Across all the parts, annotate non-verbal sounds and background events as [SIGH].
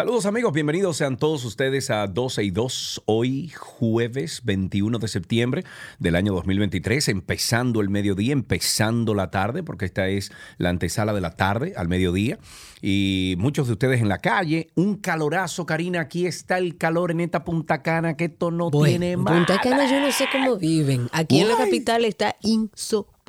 Saludos amigos, bienvenidos sean todos ustedes a 12 y 2, hoy jueves 21 de septiembre del año 2023, empezando el mediodía, empezando la tarde, porque esta es la antesala de la tarde al mediodía, y muchos de ustedes en la calle, un calorazo, Karina, aquí está el calor en esta Punta Cana, que esto no tiene más. Punta Cana yo no sé cómo viven. Aquí en la capital está insoportable.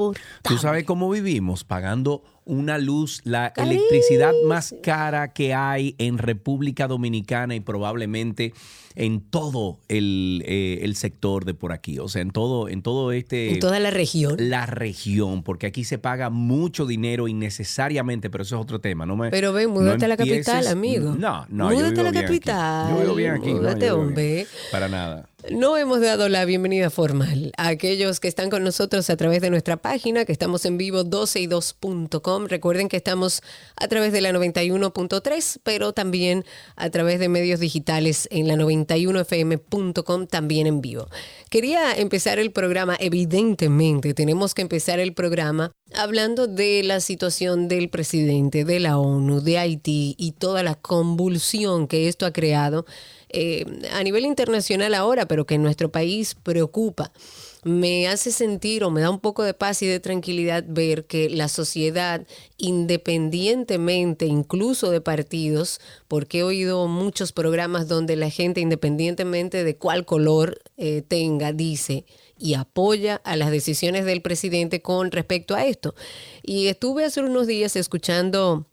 ¿Tú sabes cómo vivimos? Pagando una luz, la Carísimo. electricidad más cara que hay en República Dominicana y probablemente en todo el, eh, el sector de por aquí. O sea, en todo, en todo este... En toda la región. la región, porque aquí se paga mucho dinero innecesariamente, pero eso es otro tema. No me, Pero ven, múdate a la capital, amigo. No, no, yo Múdate vivo a la bien aquí. capital. Yo vivo bien aquí. no, Múdate, bien. hombre. Para nada. No hemos dado la bienvenida formal a aquellos que están con nosotros a través de nuestra página, que estamos en vivo 12y2.com. Recuerden que estamos a través de la 91.3, pero también a través de medios digitales en la 91fm.com, también en vivo. Quería empezar el programa, evidentemente, tenemos que empezar el programa hablando de la situación del presidente, de la ONU, de Haití y toda la convulsión que esto ha creado eh, a nivel internacional ahora, pero que en nuestro país preocupa. Me hace sentir o me da un poco de paz y de tranquilidad ver que la sociedad, independientemente incluso de partidos, porque he oído muchos programas donde la gente, independientemente de cuál color eh, tenga, dice y apoya a las decisiones del presidente con respecto a esto. Y estuve hace unos días escuchando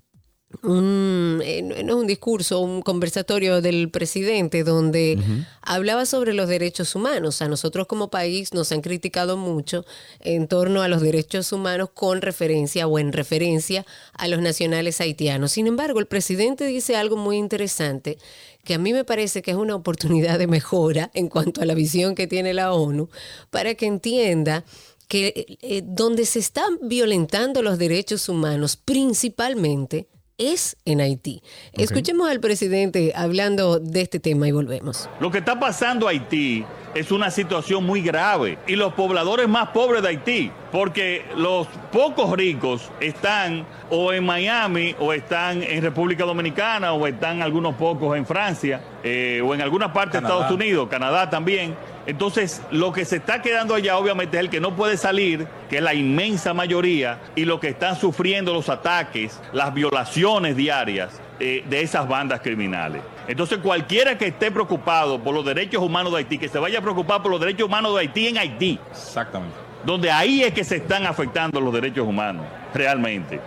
un, eh, no un discurso, un conversatorio del presidente donde hablaba sobre los derechos humanos. A nosotros como país nos han criticado mucho en torno a los derechos humanos con referencia o en referencia a los nacionales haitianos. Sin embargo, el presidente dice algo muy interesante que a mí me parece que es una oportunidad de mejora en cuanto a la visión que tiene la ONU para que entienda que eh, donde se están violentando los derechos humanos principalmente es en Haití. Escuchemos al presidente hablando de este tema y volvemos. Lo que está pasando a Haití es una situación muy grave y los pobladores más pobres de Haití, porque los pocos ricos están o en Miami o están en República Dominicana o están algunos pocos en Francia eh, o en alguna parte de Estados Unidos, Canadá también. Entonces, lo que se está quedando allá obviamente es el que no puede salir, que es la inmensa mayoría, y lo que están sufriendo los ataques, las violaciones diarias eh, de esas bandas criminales. Entonces, cualquiera que esté preocupado por los derechos humanos de Haití, que se vaya a preocupar por los derechos humanos de Haití en Haití, Exactamente. donde ahí es que se están afectando los derechos humanos, realmente.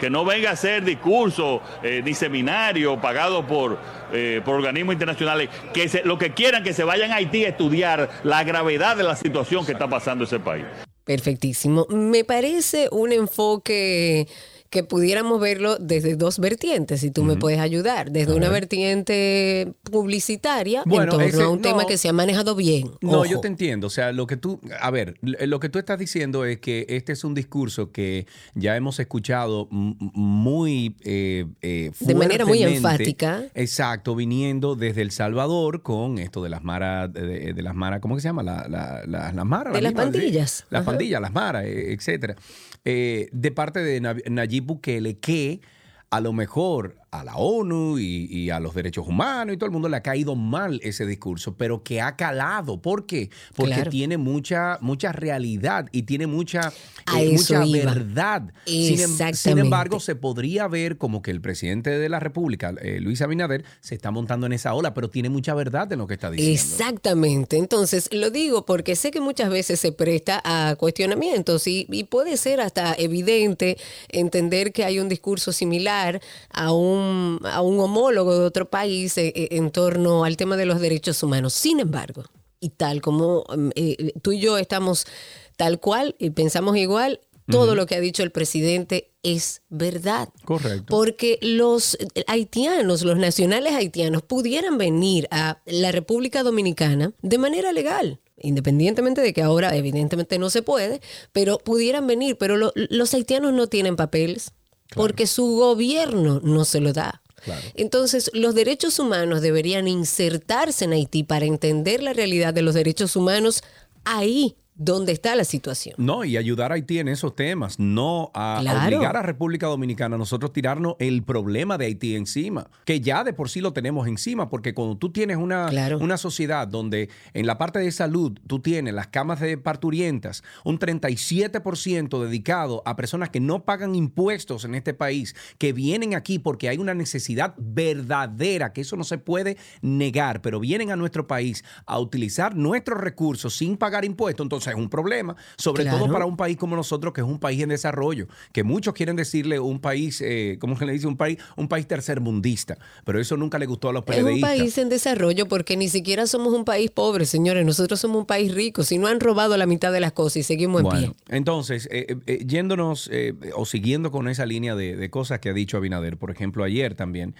Que no venga a hacer discursos eh, ni seminarios pagados por, eh, por organismos internacionales, que lo que quieran que se vayan a Haití a estudiar la gravedad de la situación que está pasando ese país. Perfectísimo. Me parece un enfoque que pudiéramos verlo desde dos vertientes, si tú me puedes ayudar. Desde una vertiente publicitaria Bueno, en torno ese- a un no. tema que se ha manejado bien. No, Ojo. yo te entiendo. O sea, lo que tú, a ver, lo que tú estás diciendo es que este es un discurso que ya hemos escuchado muy eh, eh, De manera muy enfática. Exacto, viniendo desde El Salvador con esto de las maras, de, de las maras, ¿cómo que se llama? La, la- la- las maras. De las mismas, sí. pandillas. Las Ajá. pandillas, las maras, eh, etcétera. Eh, de parte de Na- Nayib Bukele, que a lo mejor a la ONU y, a los derechos humanos y todo el mundo le ha caído mal ese discurso, pero que ha calado. ¿Por qué? Porque tiene mucha, mucha realidad y tiene mucha, eh, mucha verdad. Sin, em, sin, embargo, se podría ver como que el presidente de la República, eh, Luis Abinader, se está montando en esa ola, pero tiene mucha verdad en lo que está diciendo. Exactamente. Entonces, lo digo porque sé que muchas veces se presta a cuestionamientos y, y puede ser hasta evidente entender que hay un discurso similar a un a un homólogo de otro país eh, eh, en torno al tema de los derechos humanos. Sin embargo, y tal como mm, eh, tú y yo estamos tal cual y pensamos igual, todo lo que ha dicho el presidente es verdad. Correcto. Porque los haitianos, los nacionales haitianos, pudieran venir a la República Dominicana de manera legal independientemente de que ahora evidentemente no se puede, pero pudieran venir, pero los haitianos no tienen papeles, porque su gobierno no se lo da. Entonces, los derechos humanos deberían insertarse en Haití para entender la realidad de los derechos humanos ahí dónde está la situación. No, y ayudar a Haití en esos temas, no a, obligar a República Dominicana a nosotros tirarnos el problema de Haití encima, que ya de por sí lo tenemos encima, porque cuando tú tienes una, una sociedad donde en la parte de salud tú tienes las camas de parturientas, un 37% dedicado a personas que no pagan impuestos en este país, que vienen aquí porque hay una necesidad verdadera, que eso no se puede negar, pero vienen a nuestro país a utilizar nuestros recursos sin pagar impuestos, entonces es un problema, sobre todo para un país como nosotros, que es un país en desarrollo, que muchos quieren decirle un país, eh, ¿cómo se le dice? Un país, un país tercermundista, pero eso nunca le gustó a los periodistas. Es un país en desarrollo porque ni siquiera somos un país pobre, señores, nosotros somos un país rico, si no han robado la mitad de las cosas y seguimos en pie. Entonces, eh, eh, eh, yéndonos o siguiendo con esa línea de, cosas que ha dicho Abinader, por ejemplo, ayer también,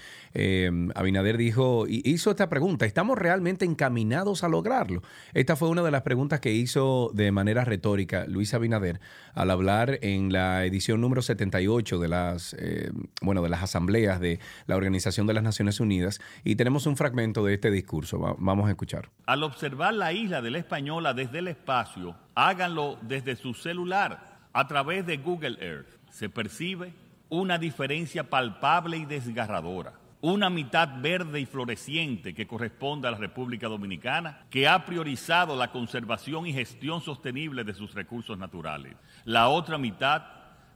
Abinader dijo, hizo esta pregunta, ¿estamos realmente encaminados a lograrlo? Esta fue una de las preguntas que hizo de manera retórica Luis Abinader al hablar en la edición número 78 de las, eh, bueno, de las asambleas de la Organización de las Naciones Unidas y tenemos un fragmento de este discurso. vamos a escuchar. Al observar la isla de la Española desde el espacio, háganlo desde su celular a través de Google Earth. Se percibe una diferencia palpable y desgarradora una mitad verde y floreciente que corresponde a la República Dominicana, que ha priorizado la conservación y gestión sostenible de sus recursos naturales. La otra mitad,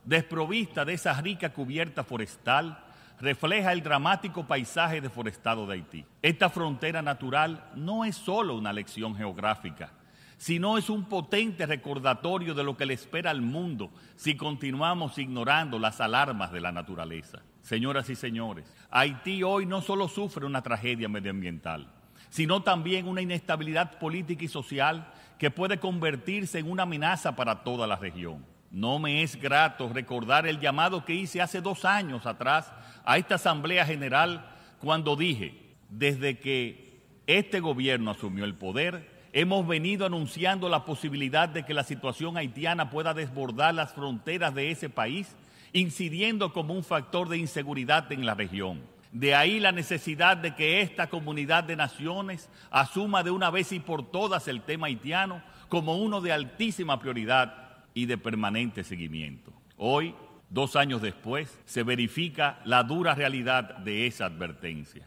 desprovista de esa rica cubierta forestal, refleja el dramático paisaje deforestado de Haití. Esta frontera natural no es solo una lección geográfica, sino es un potente recordatorio de lo que le espera al mundo si continuamos ignorando las alarmas de la naturaleza. Señoras y señores, Haití hoy no solo sufre una tragedia medioambiental, sino también una inestabilidad política y social que puede convertirse en una amenaza para toda la región. No me es grato recordar el llamado que hice hace dos años atrás a esta Asamblea General cuando dije, desde que este gobierno asumió el poder, hemos venido anunciando la posibilidad de que la situación haitiana pueda desbordar las fronteras de ese país incidiendo como un factor de inseguridad en la región. De ahí la necesidad de que esta comunidad de naciones asuma de una vez y por todas el tema haitiano como uno de altísima prioridad y de permanente seguimiento. Hoy, dos años después, se verifica la dura realidad de esa advertencia.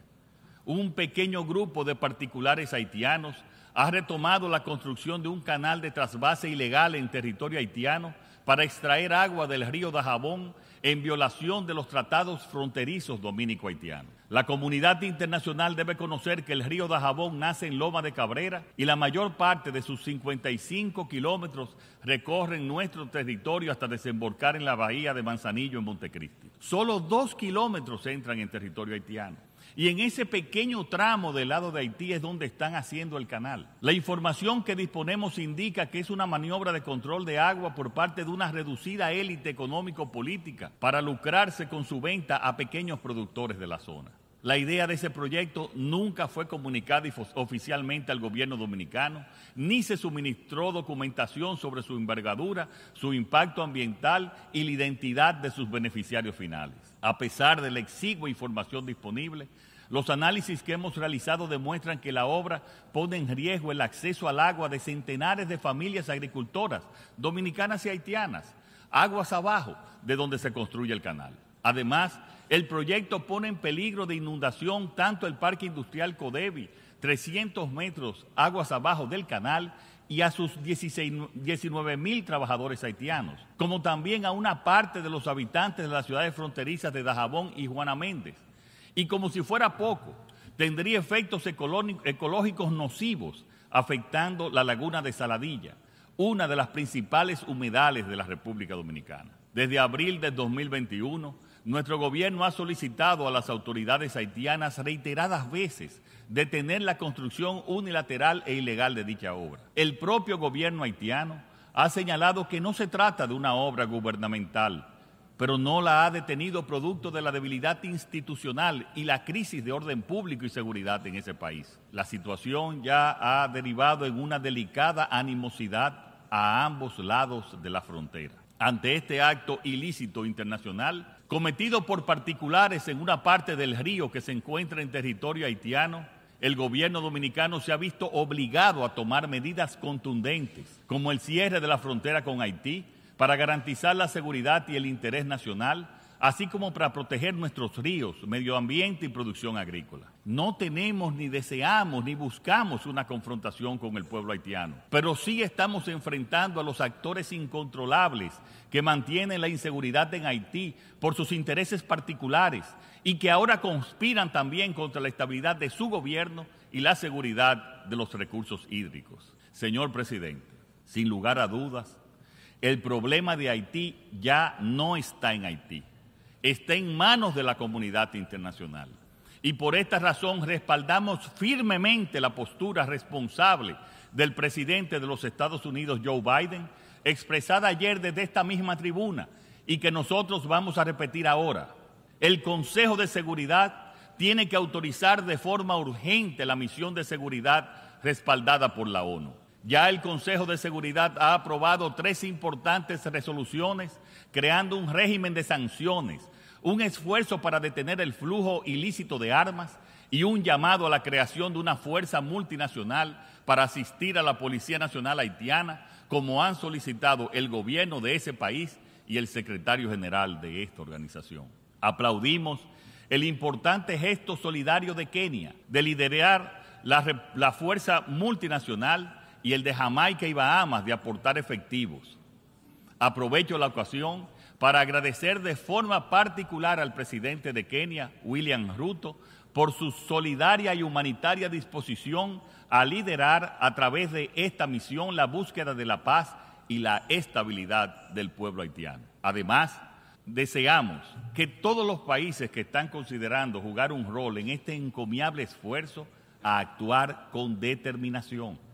Un pequeño grupo de particulares haitianos ha retomado la construcción de un canal de trasvase ilegal en territorio haitiano para extraer agua del río Dajabón en violación de los tratados fronterizos dominico-haitianos. La comunidad internacional debe conocer que el río Dajabón nace en Loma de Cabrera y la mayor parte de sus 55 kilómetros recorren nuestro territorio hasta desembocar en la bahía de Manzanillo en Montecristi. Solo dos kilómetros entran en territorio haitiano. Y en ese pequeño tramo del lado de Haití es donde están haciendo el canal. La información que disponemos indica que es una maniobra de control de agua por parte de una reducida élite económico-política para lucrarse con su venta a pequeños productores de la zona. La idea de ese proyecto nunca fue comunicada oficialmente al gobierno dominicano, ni se suministró documentación sobre su envergadura, su impacto ambiental y la identidad de sus beneficiarios finales. A pesar de la exigua información disponible, los análisis que hemos realizado demuestran que la obra pone en riesgo el acceso al agua de centenares de familias agricultoras dominicanas y haitianas, aguas abajo de donde se construye el canal. Además, El proyecto pone en peligro de inundación tanto el parque industrial Codevi, 300 metros aguas abajo del canal, y a sus 19 mil trabajadores haitianos, como también a una parte de los habitantes de las ciudades fronterizas de Dajabón y Juana Méndez. Y como si fuera poco, tendría efectos ecológicos nocivos afectando la laguna de Saladilla, una de las principales humedales de la República Dominicana. Desde abril de 2021, nuestro gobierno ha solicitado a las autoridades haitianas reiteradas veces detener la construcción unilateral e ilegal de dicha obra. El propio gobierno haitiano ha señalado que no se trata de una obra gubernamental, pero no la ha detenido producto de la debilidad institucional y la crisis de orden público y seguridad en ese país. La situación ya ha derivado en una delicada animosidad a ambos lados de la frontera. Ante este acto ilícito internacional, cometido por particulares en una parte del río que se encuentra en territorio haitiano, el gobierno dominicano se ha visto obligado a tomar medidas contundentes, como el cierre de la frontera con Haití, para garantizar la seguridad y el interés nacional, así como para proteger nuestros ríos, medio ambiente y producción agrícola. No tenemos ni deseamos ni buscamos una confrontación con el pueblo haitiano, pero sí estamos enfrentando a los actores incontrolables que mantienen la inseguridad en Haití por sus intereses particulares y que ahora conspiran también contra la estabilidad de su gobierno y la seguridad de los recursos hídricos. Señor presidente, sin lugar a dudas, el problema de Haití ya no está en Haití está en manos de la comunidad internacional. Y por esta razón respaldamos firmemente la postura responsable del presidente de los Estados Unidos, Joe Biden, expresada ayer desde esta misma tribuna y que nosotros vamos a repetir ahora. El Consejo de Seguridad tiene que autorizar de forma urgente la misión de seguridad respaldada por la ONU. Ya el Consejo de Seguridad ha aprobado tres importantes resoluciones creando un régimen de sanciones un esfuerzo para detener el flujo ilícito de armas y un llamado a la creación de una fuerza multinacional para asistir a la Policía Nacional Haitiana, como han solicitado el gobierno de ese país y el secretario general de esta organización. Aplaudimos el importante gesto solidario de Kenia de liderar la, la fuerza multinacional y el de Jamaica y Bahamas de aportar efectivos. Aprovecho la ocasión para agradecer de forma particular al presidente de Kenia, William Ruto, por su solidaria y humanitaria disposición a liderar a través de esta misión la búsqueda de la paz y la estabilidad del pueblo haitiano. Además, deseamos que todos los países que están considerando jugar un rol en este encomiable esfuerzo a actuar con determinación.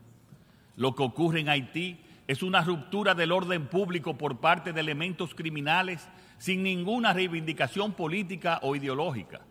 Lo que ocurre en Haití es una ruptura del orden público por parte de elementos criminales sin ninguna reivindicación política o ideológica,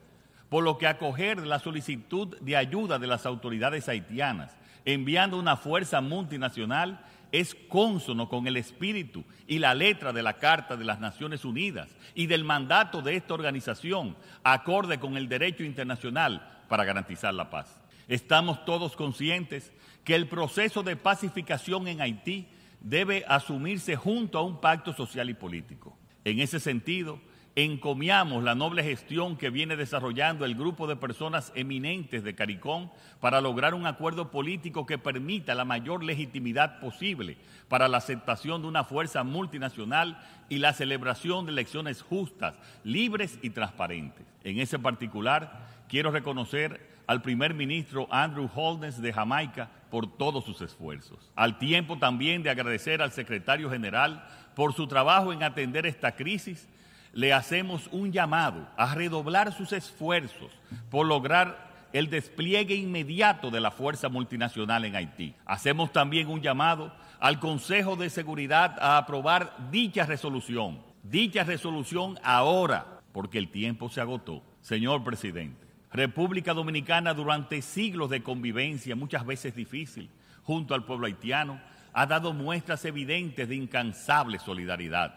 por lo que acoger la solicitud de ayuda de las autoridades haitianas enviando una fuerza multinacional es cónsono con el espíritu y la letra de la Carta de las Naciones Unidas y del mandato de esta organización, acorde con el derecho internacional para garantizar la paz. Estamos todos conscientes que el proceso de pacificación en Haití debe asumirse junto a un pacto social y político. En ese sentido, encomiamos la noble gestión que viene desarrollando el grupo de personas eminentes de Caricón para lograr un acuerdo político que permita la mayor legitimidad posible para la aceptación de una fuerza multinacional y la celebración de elecciones justas, libres y transparentes. En ese particular, quiero reconocer al primer ministro Andrew Holness de Jamaica por todos sus esfuerzos. Al tiempo también de agradecer al secretario general por su trabajo en atender esta crisis, le hacemos un llamado a redoblar sus esfuerzos por lograr el despliegue inmediato de la fuerza multinacional en Haití. Hacemos también un llamado al Consejo de Seguridad a aprobar dicha resolución, dicha resolución ahora, porque el tiempo se agotó. Señor presidente, República Dominicana durante siglos de convivencia, muchas veces difícil, junto al pueblo haitiano, ha dado muestras evidentes de incansable solidaridad.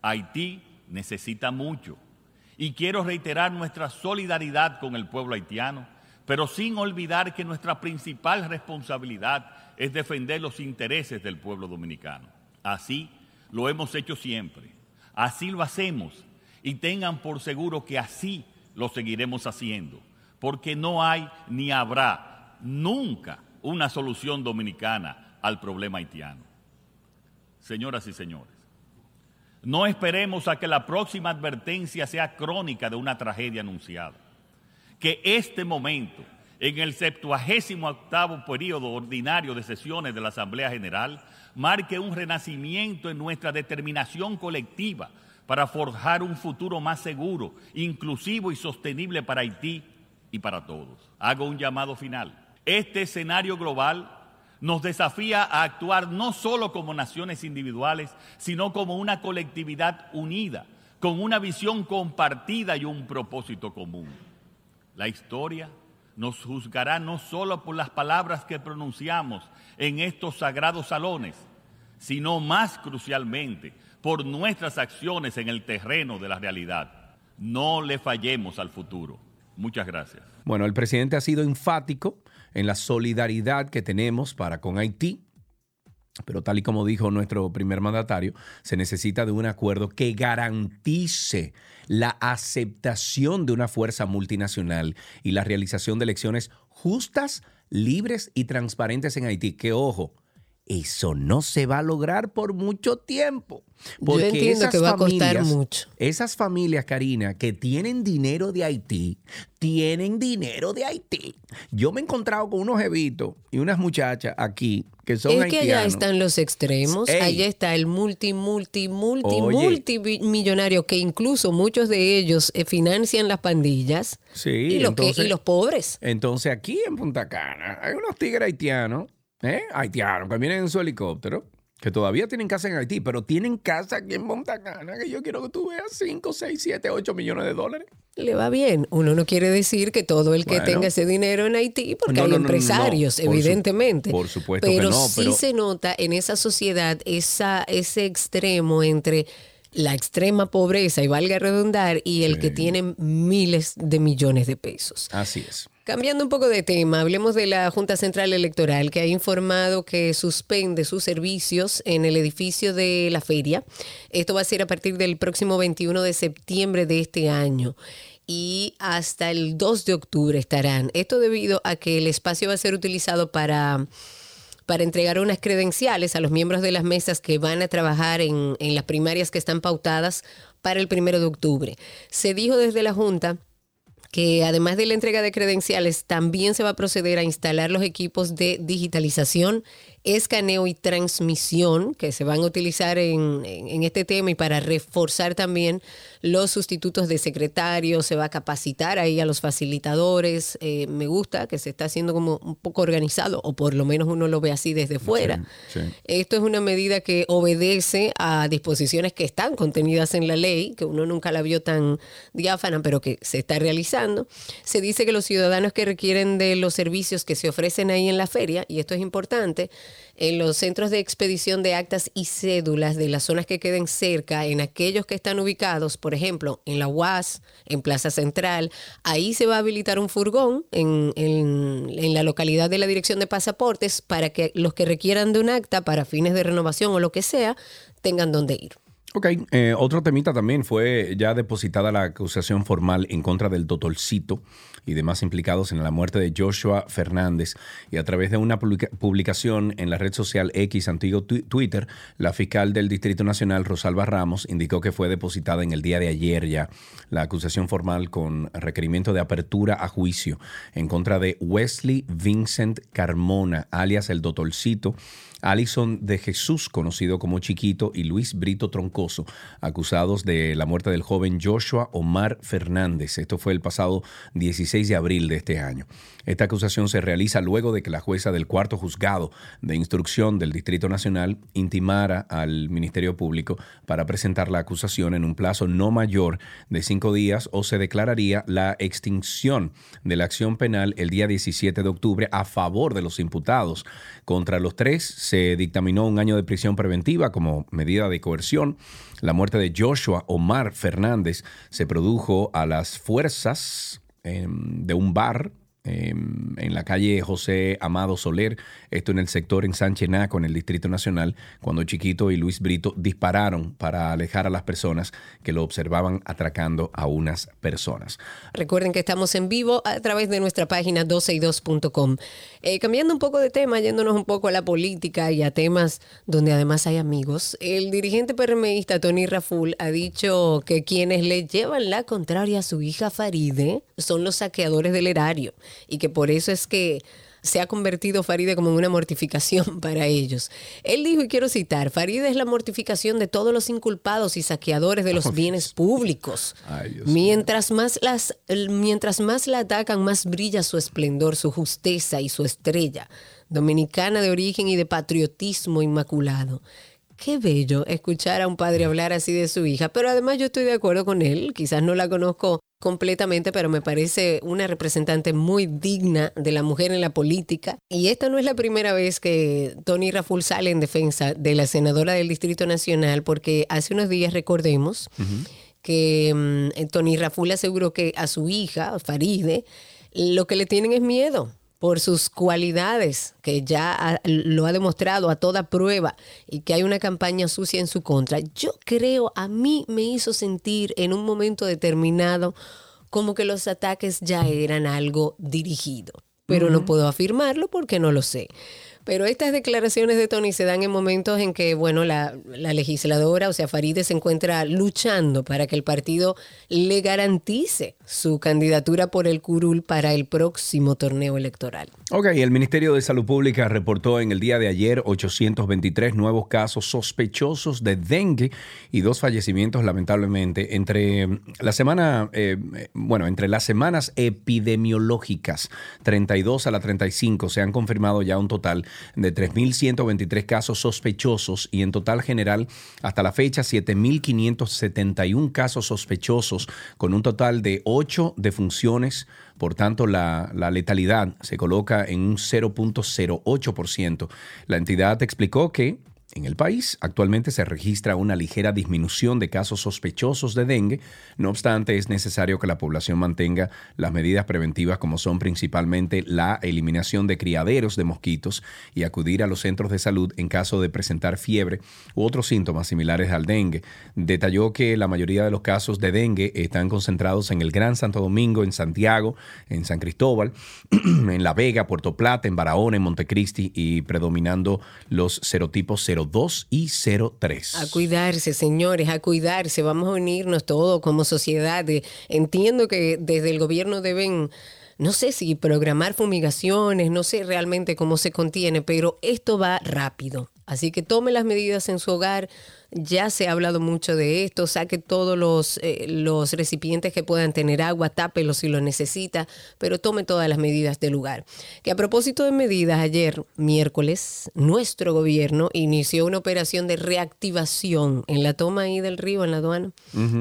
Haití necesita mucho y quiero reiterar nuestra solidaridad con el pueblo haitiano, pero sin olvidar que nuestra principal responsabilidad es defender los intereses del pueblo dominicano. Así lo hemos hecho siempre, así lo hacemos y tengan por seguro que así lo seguiremos haciendo, porque no hay ni habrá nunca una solución dominicana al problema haitiano. Señoras y señores, no esperemos a que la próxima advertencia sea crónica de una tragedia anunciada. Que este momento, en el septuagésimo octavo periodo ordinario de sesiones de la Asamblea General, marque un renacimiento en nuestra determinación colectiva para forjar un futuro más seguro, inclusivo y sostenible para Haití y para todos. Hago un llamado final. Este escenario global nos desafía a actuar no solo como naciones individuales, sino como una colectividad unida, con una visión compartida y un propósito común. La historia nos juzgará no solo por las palabras que pronunciamos en estos sagrados salones, sino más crucialmente por nuestras acciones en el terreno de la realidad. No le fallemos al futuro. Muchas gracias. Bueno, el presidente ha sido enfático en la solidaridad que tenemos para con Haití. Pero tal y como dijo nuestro primer mandatario, se necesita de un acuerdo que garantice la aceptación de una fuerza multinacional y la realización de elecciones justas, libres y transparentes en Haití. Que ojo, eso no se va a lograr por mucho tiempo. Porque Yo entiendo que va a costar mucho. Esas familias, Karina, que tienen dinero de Haití, tienen dinero de Haití. Yo me he encontrado con unos evitos y unas muchachas aquí que son es haitianos. que allá están los extremos. Allá está el multi, multi, multi, multimillonario que incluso muchos de ellos eh, financian las pandillas. Sí, y los, que, y los pobres. Entonces aquí en Punta Cana hay unos tigres haitianos ¿eh? haitianos que vienen en su helicóptero, que todavía tienen casa en Haití, pero tienen casa aquí en Montagana, que yo quiero que tú veas 5, 6, 7, 8 millones de dólares. Le va bien. Uno no quiere decir que todo el que tenga ese dinero en Haití, porque hay empresarios, evidentemente. Por, supuesto pero que no. Sí se nota en esa sociedad esa, ese extremo entre la extrema pobreza, y valga redundar, y el que tiene miles de millones de pesos. Así es. Cambiando un poco de tema, hablemos de la Junta Central Electoral que ha informado que suspende sus servicios en el edificio de la feria. Esto va a ser a partir del próximo 21 de septiembre de este año y hasta el 2 de octubre estarán. Esto debido a que el espacio va a ser utilizado para para entregar unas credenciales a los miembros de las mesas que van a trabajar en, las primarias que están pautadas para el primero de octubre. Se dijo desde la Junta que además de la entrega de credenciales, también se va a proceder a instalar los equipos de digitalización escaneo y transmisión que se van a utilizar en, este tema y para reforzar también los sustitutos de secretarios, se va a capacitar ahí a los facilitadores. Eh, me gusta que se está haciendo como un poco organizado, o por lo menos uno lo ve así desde fuera. Esto es una medida que obedece a disposiciones que están contenidas en la ley, que uno nunca la vio tan diáfana, pero que se está realizando. Se dice que los ciudadanos que requieren de los servicios que se ofrecen ahí en la feria, y esto es importante, en los centros de expedición de actas y cédulas de las zonas que queden cerca, en aquellos que están ubicados, por ejemplo, en la UAS, en Plaza Central, ahí se va a habilitar un furgón en, en la localidad de la Dirección de Pasaportes para que los que requieran de un acta para fines de renovación o lo que sea, tengan dónde ir. Ok, eh, otro temita también fue ya depositada la acusación formal en contra del Totolcito y demás implicados en la muerte de Joshua Fernández. Y a través de una publicación en la red social X, antiguo Twitter, la fiscal del Distrito Nacional, Rosalba Ramos, indicó que fue depositada en el día de ayer ya la acusación formal con requerimiento de apertura a juicio en contra de Wesley Vincent Carmona, alias el Totolcito Alison de Jesús, conocido como Chiquito, y Luis Brito Troncoso, acusados de la muerte del joven Joshua Omar Fernández. Esto fue el pasado 16 de abril de este año. Esta acusación se realiza luego de que la jueza del cuarto juzgado de instrucción del Distrito Nacional intimara al Ministerio Público para presentar la acusación en un plazo no mayor de cinco días o se declararía la extinción de la acción penal el día 17 de octubre a favor de los imputados. Contra los tres se dictaminó un año de prisión preventiva como medida de coerción. La muerte de Joshua Omar Fernández se produjo a las fuerzas em, de un bar em, en la calle José Amado Soler, esto en el sector en Sánchez Naco, en el Distrito Nacional, cuando Chiquito y Luis Brito dispararon para alejar a las personas que lo observaban atracando a unas personas. Recuerden que estamos en vivo a través de nuestra página 12y2.com. Eh, cambiando un poco de tema, yéndonos un poco a la política y a temas donde además hay amigos, el dirigente PRMista Tony Raful ha dicho que quienes le llevan la contraria a su hija Faride son los saqueadores del erario y que por eso es que se ha convertido Faride como en una mortificación [LAUGHS] para ellos. Él dijo, y quiero citar, Faride es la mortificación de todos los inculpados y saqueadores de los [LAUGHS] bienes públicos. mientras, más las, mientras más la atacan, más brilla su esplendor, su justeza y su estrella, dominicana de origen y de patriotismo inmaculado qué bello escuchar a un padre hablar así de su hija, pero además yo estoy de acuerdo con él, quizás no la conozco completamente, pero me parece una representante muy digna de la mujer en la política. Y esta no es la primera vez que Tony Raful sale en defensa de la senadora del Distrito Nacional, porque hace unos días recordemos que mm, Tony Raful aseguró que a su hija, Faride, lo que le tienen es miedo por sus cualidades, que ya lo ha demostrado a toda prueba y que hay una campaña sucia en su contra, yo creo, a mí me hizo sentir en un momento determinado como que los ataques ya eran algo dirigido. Pero no puedo afirmarlo porque no lo sé. Pero estas declaraciones de Tony se dan en momentos en que, bueno, la, legisladora, o sea, Faride se encuentra luchando para que el partido le garantice su candidatura por el curul para el próximo torneo electoral. Ok, el Ministerio de Salud Pública reportó en el día de ayer 823 nuevos casos sospechosos de dengue y dos fallecimientos, lamentablemente, entre la semana, eh, bueno, entre las semanas epidemiológicas 32 a la 35 se han confirmado ya un total de 3.123 casos sospechosos y en total general hasta la fecha 7.571 casos sospechosos con un total de 8 defunciones. Por tanto, la, la letalidad se coloca en un 0.08%. La entidad explicó que en el país actualmente se registra una ligera disminución de casos sospechosos de dengue, no obstante es necesario que la población mantenga las medidas preventivas como son principalmente la eliminación de criaderos de mosquitos y acudir a los centros de salud en caso de presentar fiebre u otros síntomas similares al dengue. Detalló que la mayoría de los casos de dengue están concentrados en el Gran Santo Domingo, en Santiago, en San Cristóbal, [CLEARS THROAT] en La Vega, Puerto Plata, en Barahona, en Montecristi y predominando los serotipos 0 02 y 03. A cuidarse, señores, a cuidarse. Vamos a unirnos todos como sociedad. Entiendo que desde el gobierno deben no sé si programar fumigaciones, no sé realmente cómo se contiene, pero esto va rápido. Así que tome las medidas en su hogar. Ya se ha hablado mucho de esto. Saque todos los, eh, los recipientes que puedan tener agua, tápelos si lo necesita, pero tome todas las medidas del lugar. Que a propósito de medidas, ayer, miércoles, nuestro gobierno inició una operación de reactivación en la toma ahí del río, en la aduana,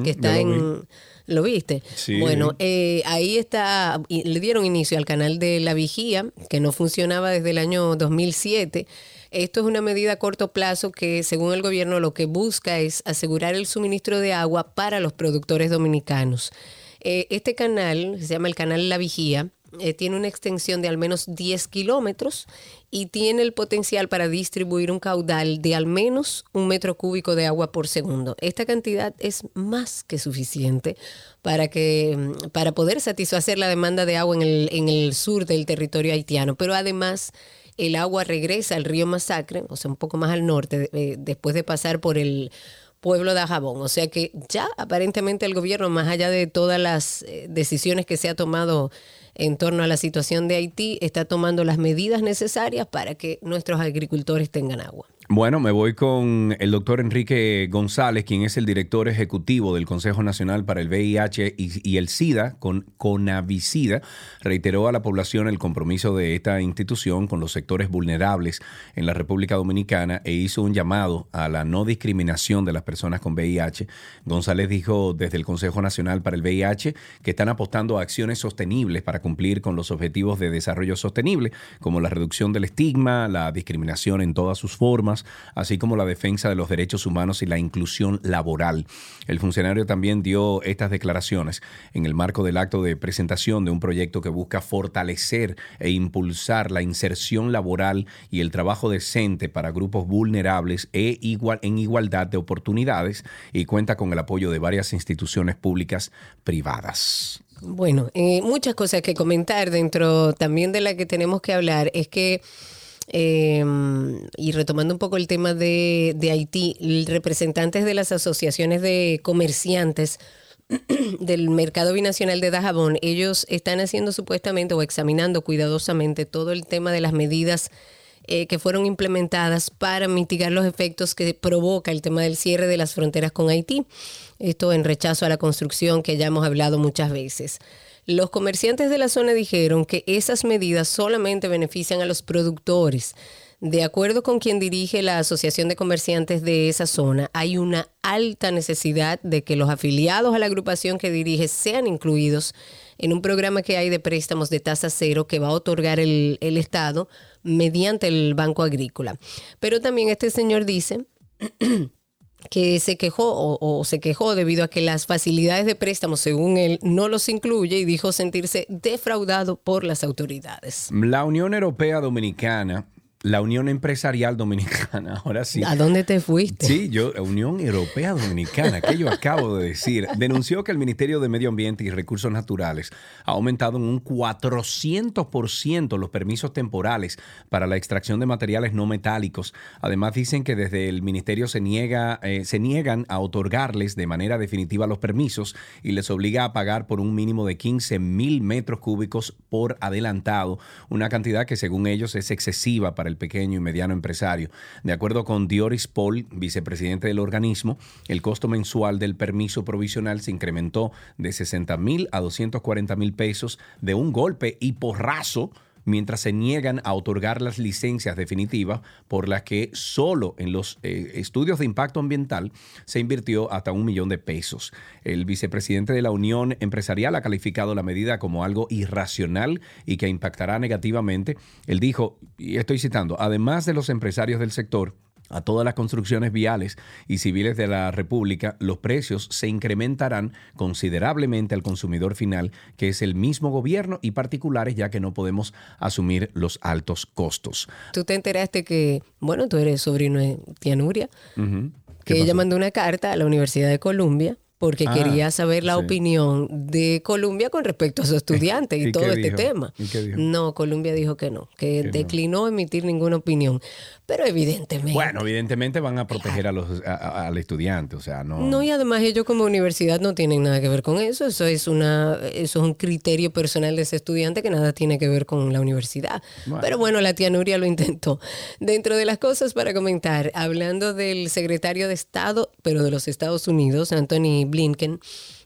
que está en... ¿Lo viste? Sí. Bueno, eh, ahí está, le dieron inicio al canal de La Vigía, que no funcionaba desde el año 2007 esto es una medida a corto plazo que, según el gobierno, lo que busca es asegurar el suministro de agua para los productores dominicanos. Eh, este canal, se llama el canal La Vigía, eh, tiene una extensión de al menos 10 kilómetros y tiene el potencial para distribuir un caudal de al menos un metro cúbico de agua por segundo. Esta cantidad es más que suficiente para, que, para poder satisfacer la demanda de agua en el, en el sur del territorio haitiano, pero además el agua regresa al río Masacre, o sea, un poco más al norte, eh, después de pasar por el pueblo de Ajabón. O sea que ya aparentemente el gobierno, más allá de todas las eh, decisiones que se ha tomado en torno a la situación de Haití, está tomando las medidas necesarias para que nuestros agricultores tengan agua. Bueno, me voy con el doctor Enrique González, quien es el director ejecutivo del Consejo Nacional para el VIH y, el SIDA, con Conavicida. Reiteró a la población el compromiso de esta institución con los sectores vulnerables en la República Dominicana e hizo un llamado a la no discriminación de las personas con VIH. González dijo desde el Consejo Nacional para el VIH que están apostando a acciones sostenibles para cumplir con los objetivos de desarrollo sostenible, como la reducción del estigma, la discriminación en todas sus formas, así como la defensa de los derechos humanos y la inclusión laboral. El funcionario también dio estas declaraciones en el marco del acto de presentación de un proyecto que busca fortalecer e impulsar la inserción laboral y el trabajo decente para grupos vulnerables e igual, en igualdad de oportunidades y cuenta con el apoyo de varias instituciones públicas privadas. Bueno, eh, muchas cosas que comentar dentro también de la que tenemos que hablar es que eh, y retomando un poco el tema de, de Haití, representantes de las asociaciones de comerciantes [CLEARS THROAT] del mercado binacional de Dajabón, ellos están haciendo supuestamente o examinando cuidadosamente todo el tema de las medidas eh, que fueron implementadas para mitigar los efectos que provoca el tema del cierre de las fronteras con Haití. Esto en rechazo a la construcción que ya hemos hablado muchas veces. Los comerciantes de la zona dijeron que esas medidas solamente benefician a los productores. De acuerdo con quien dirige la Asociación de Comerciantes de esa zona, hay una alta necesidad de que los afiliados a la agrupación que dirige sean incluidos en un programa que hay de préstamos de tasa cero que va a otorgar el, el Estado mediante el Banco Agrícola. Pero también este señor dice [CLEARS THROAT] que se quejó o, o, se quejó debido a que las facilidades de préstamo, según él, no los incluye y dijo sentirse defraudado por las autoridades. La Unión Europea Dominicana la Unión Empresarial Dominicana, [LAUGHS] ahora sí. ¿A dónde te fuiste? Sí, yo, Unión Europea Dominicana, que yo [LAUGHS] acabo de decir, denunció que el Ministerio de Medio Ambiente y Recursos Naturales ha aumentado en un 400% los permisos temporales para la extracción de materiales no metálicos. Además, dicen que desde el Ministerio se, niega, eh, se niegan a otorgarles de manera definitiva los permisos y les obliga a pagar por un mínimo de 15 mil metros cúbicos por adelantado, una cantidad que según ellos es excesiva para el pequeño y mediano empresario. De acuerdo con Dioris Paul, vicepresidente del organismo, el costo mensual del permiso provisional se incrementó de 60 mil a 240 mil pesos de un golpe y porrazo mientras se niegan a otorgar las licencias definitivas por las que solo en los eh, estudios de impacto ambiental se invirtió hasta un millón de pesos. El vicepresidente de la Unión Empresarial ha calificado la medida como algo irracional y que impactará negativamente. Él dijo, y estoy citando, además de los empresarios del sector, a todas las construcciones viales y civiles de la República, los precios se incrementarán considerablemente al consumidor final, que es el mismo gobierno y particulares, ya que no podemos asumir los altos costos. Tú te enteraste que, bueno, tú eres sobrino de tía Nuria, uh -huh. que ella mandó una carta a la Universidad de Columbia porque ah, quería saber la sí. opinión de Colombia con respecto a su estudiante y, [LAUGHS] ¿Y todo este dijo? tema. No, Colombia dijo que no, que, declinó no. emitir ninguna opinión. Pero evidentemente. Bueno, evidentemente van a proteger a los, a- a- al estudiante, o sea, no. No, y además ellos como universidad no tienen nada que ver con eso. Eso es una, eso es un criterio personal de ese estudiante que nada tiene que ver con la universidad. Bueno. Pero bueno, la tía Nuria lo intentó. Dentro de las cosas para comentar, hablando del secretario de Estado, pero de los Estados Unidos, Anthony Blinken,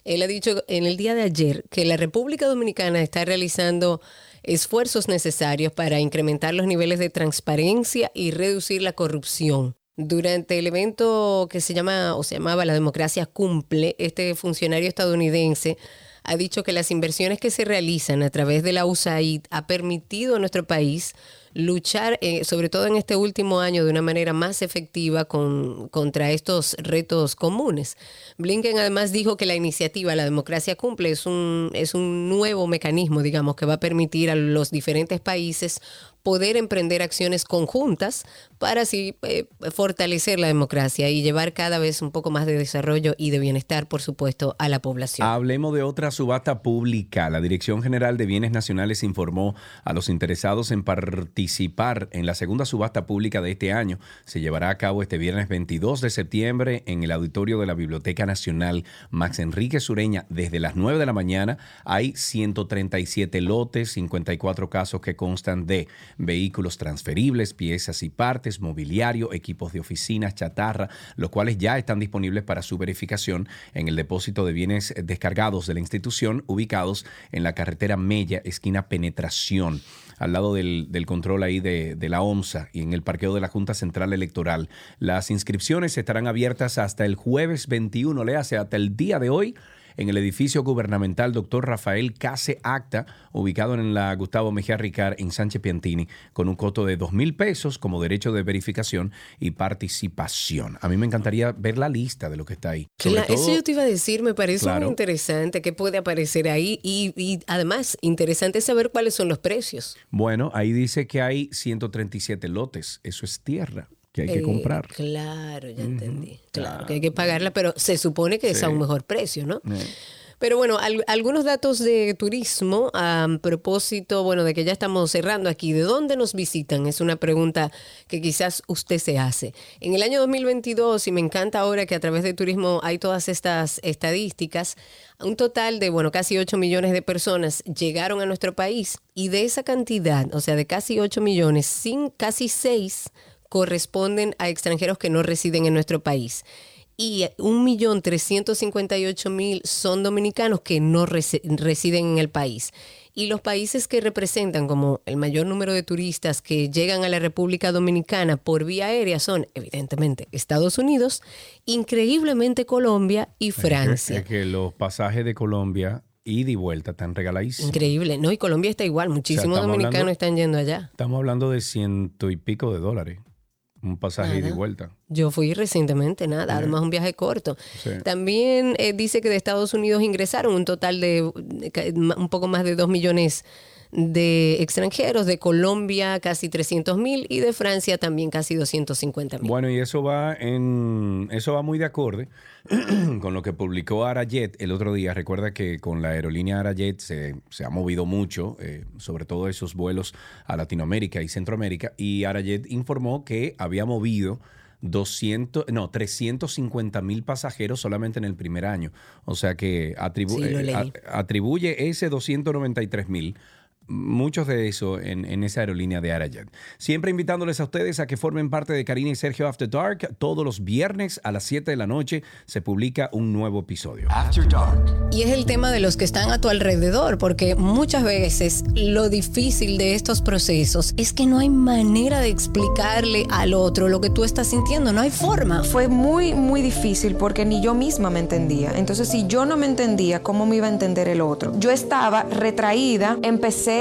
él ha dicho en el día de ayer que la República Dominicana está realizando esfuerzos necesarios para incrementar los niveles de transparencia y reducir la corrupción. Durante el evento que se llama o se llamaba La democracia cumple, este funcionario estadounidense ha dicho que las inversiones que se realizan a través de la USAID ha permitido a nuestro país luchar, eh, sobre todo en este último año, de una manera más efectiva con, contra estos retos comunes. Blinken además dijo que la iniciativa La Democracia Cumple es un, es un nuevo mecanismo, digamos, que va a permitir a los diferentes países poder emprender acciones conjuntas para así eh, fortalecer la democracia y llevar cada vez un poco más de desarrollo y de bienestar, por supuesto, a la población. Hablemos de otra subasta pública. La Dirección General de Bienes Nacionales informó a los interesados en participar en la segunda subasta pública de este año. Se llevará a cabo este viernes 22 de septiembre en el auditorio de la Biblioteca Nacional Max Enrique Sureña desde las 9 de la mañana. Hay 137 lotes, 54 casos que constan de vehículos transferibles, piezas y partes, mobiliario, equipos de oficinas, chatarra, los cuales ya están disponibles para su verificación en el depósito de bienes descargados de la institución ubicados en la carretera Mella, esquina Penetración, al lado del, control ahí de, de la OMSA y en el parqueo de la Junta Central Electoral. Las inscripciones estarán abiertas hasta el jueves 21, le hace hasta el día de hoy en el edificio gubernamental Dr. Rafael Case Acta, ubicado en la Gustavo Mejía Ricard en Sánchez Piantini, con un costo de dos mil pesos como derecho de verificación y participación. A mí me encantaría ver la lista de lo que está ahí. eso yo te iba a decir, me parece muy interesante que puede aparecer ahí y, y además interesante saber cuáles son los precios. Bueno, ahí dice que hay 137 lotes, eso es tierra que hay que eh, comprar. Claro, ya entendí. Claro, que hay que pagarla, pero se supone que es a un mejor precio, ¿no? Eh. Pero bueno, algunos datos de turismo a propósito, bueno, de que ya estamos cerrando aquí. ¿De dónde nos visitan? Es una pregunta que quizás usted se hace. En el año 2022, y me encanta ahora que a través de turismo hay todas estas estadísticas, un total de, bueno, casi 8 millones de personas llegaron a nuestro país y de esa cantidad, o sea, de casi 8 millones, sin casi 6 corresponden a extranjeros que no residen en nuestro país. Y 1.358.000 son dominicanos que no residen en el país. Y los países que representan como el mayor número de turistas que llegan a la República Dominicana por vía aérea son, evidentemente, Estados Unidos, increíblemente Colombia y Francia. Es que, los pasajes de Colombia ida y vuelta están regaladísimos. Increíble. No, y Colombia está igual. Muchísimos dominicanos están yendo allá. Estamos hablando de ciento y pico de dólares un pasaje y de vuelta. Yo fui recientemente, nada, además un viaje corto. También eh, dice que de Estados Unidos ingresaron un total de un poco más de dos millones de extranjeros, de Colombia casi 300 mil y de Francia también casi 250 mil. Bueno, y eso va en eso va muy de acorde [CLEARS THROAT] con lo que publicó Arajet el otro día. Recuerda que con la aerolínea Arajet se, se ha movido mucho, eh, sobre todo esos vuelos a Latinoamérica y Centroamérica, y Arajet informó que había movido 200, no, 350 mil pasajeros solamente en el primer año. O sea que eh, atribuye ese 293 mil muchos de eso en, esa aerolínea de Arayat. Siempre invitándoles a ustedes a que formen parte de Karina y Sergio After Dark. Todos los viernes a las 7 de la noche se publica un nuevo episodio. After Dark. Y es el tema de los que están a tu alrededor, porque muchas veces lo difícil de estos procesos es que no hay manera de explicarle al otro lo que tú estás sintiendo, no hay forma. Fue muy, muy difícil porque ni yo misma me entendía. Entonces, si yo no me entendía, ¿cómo me iba a entender el otro? Yo estaba retraída, empecé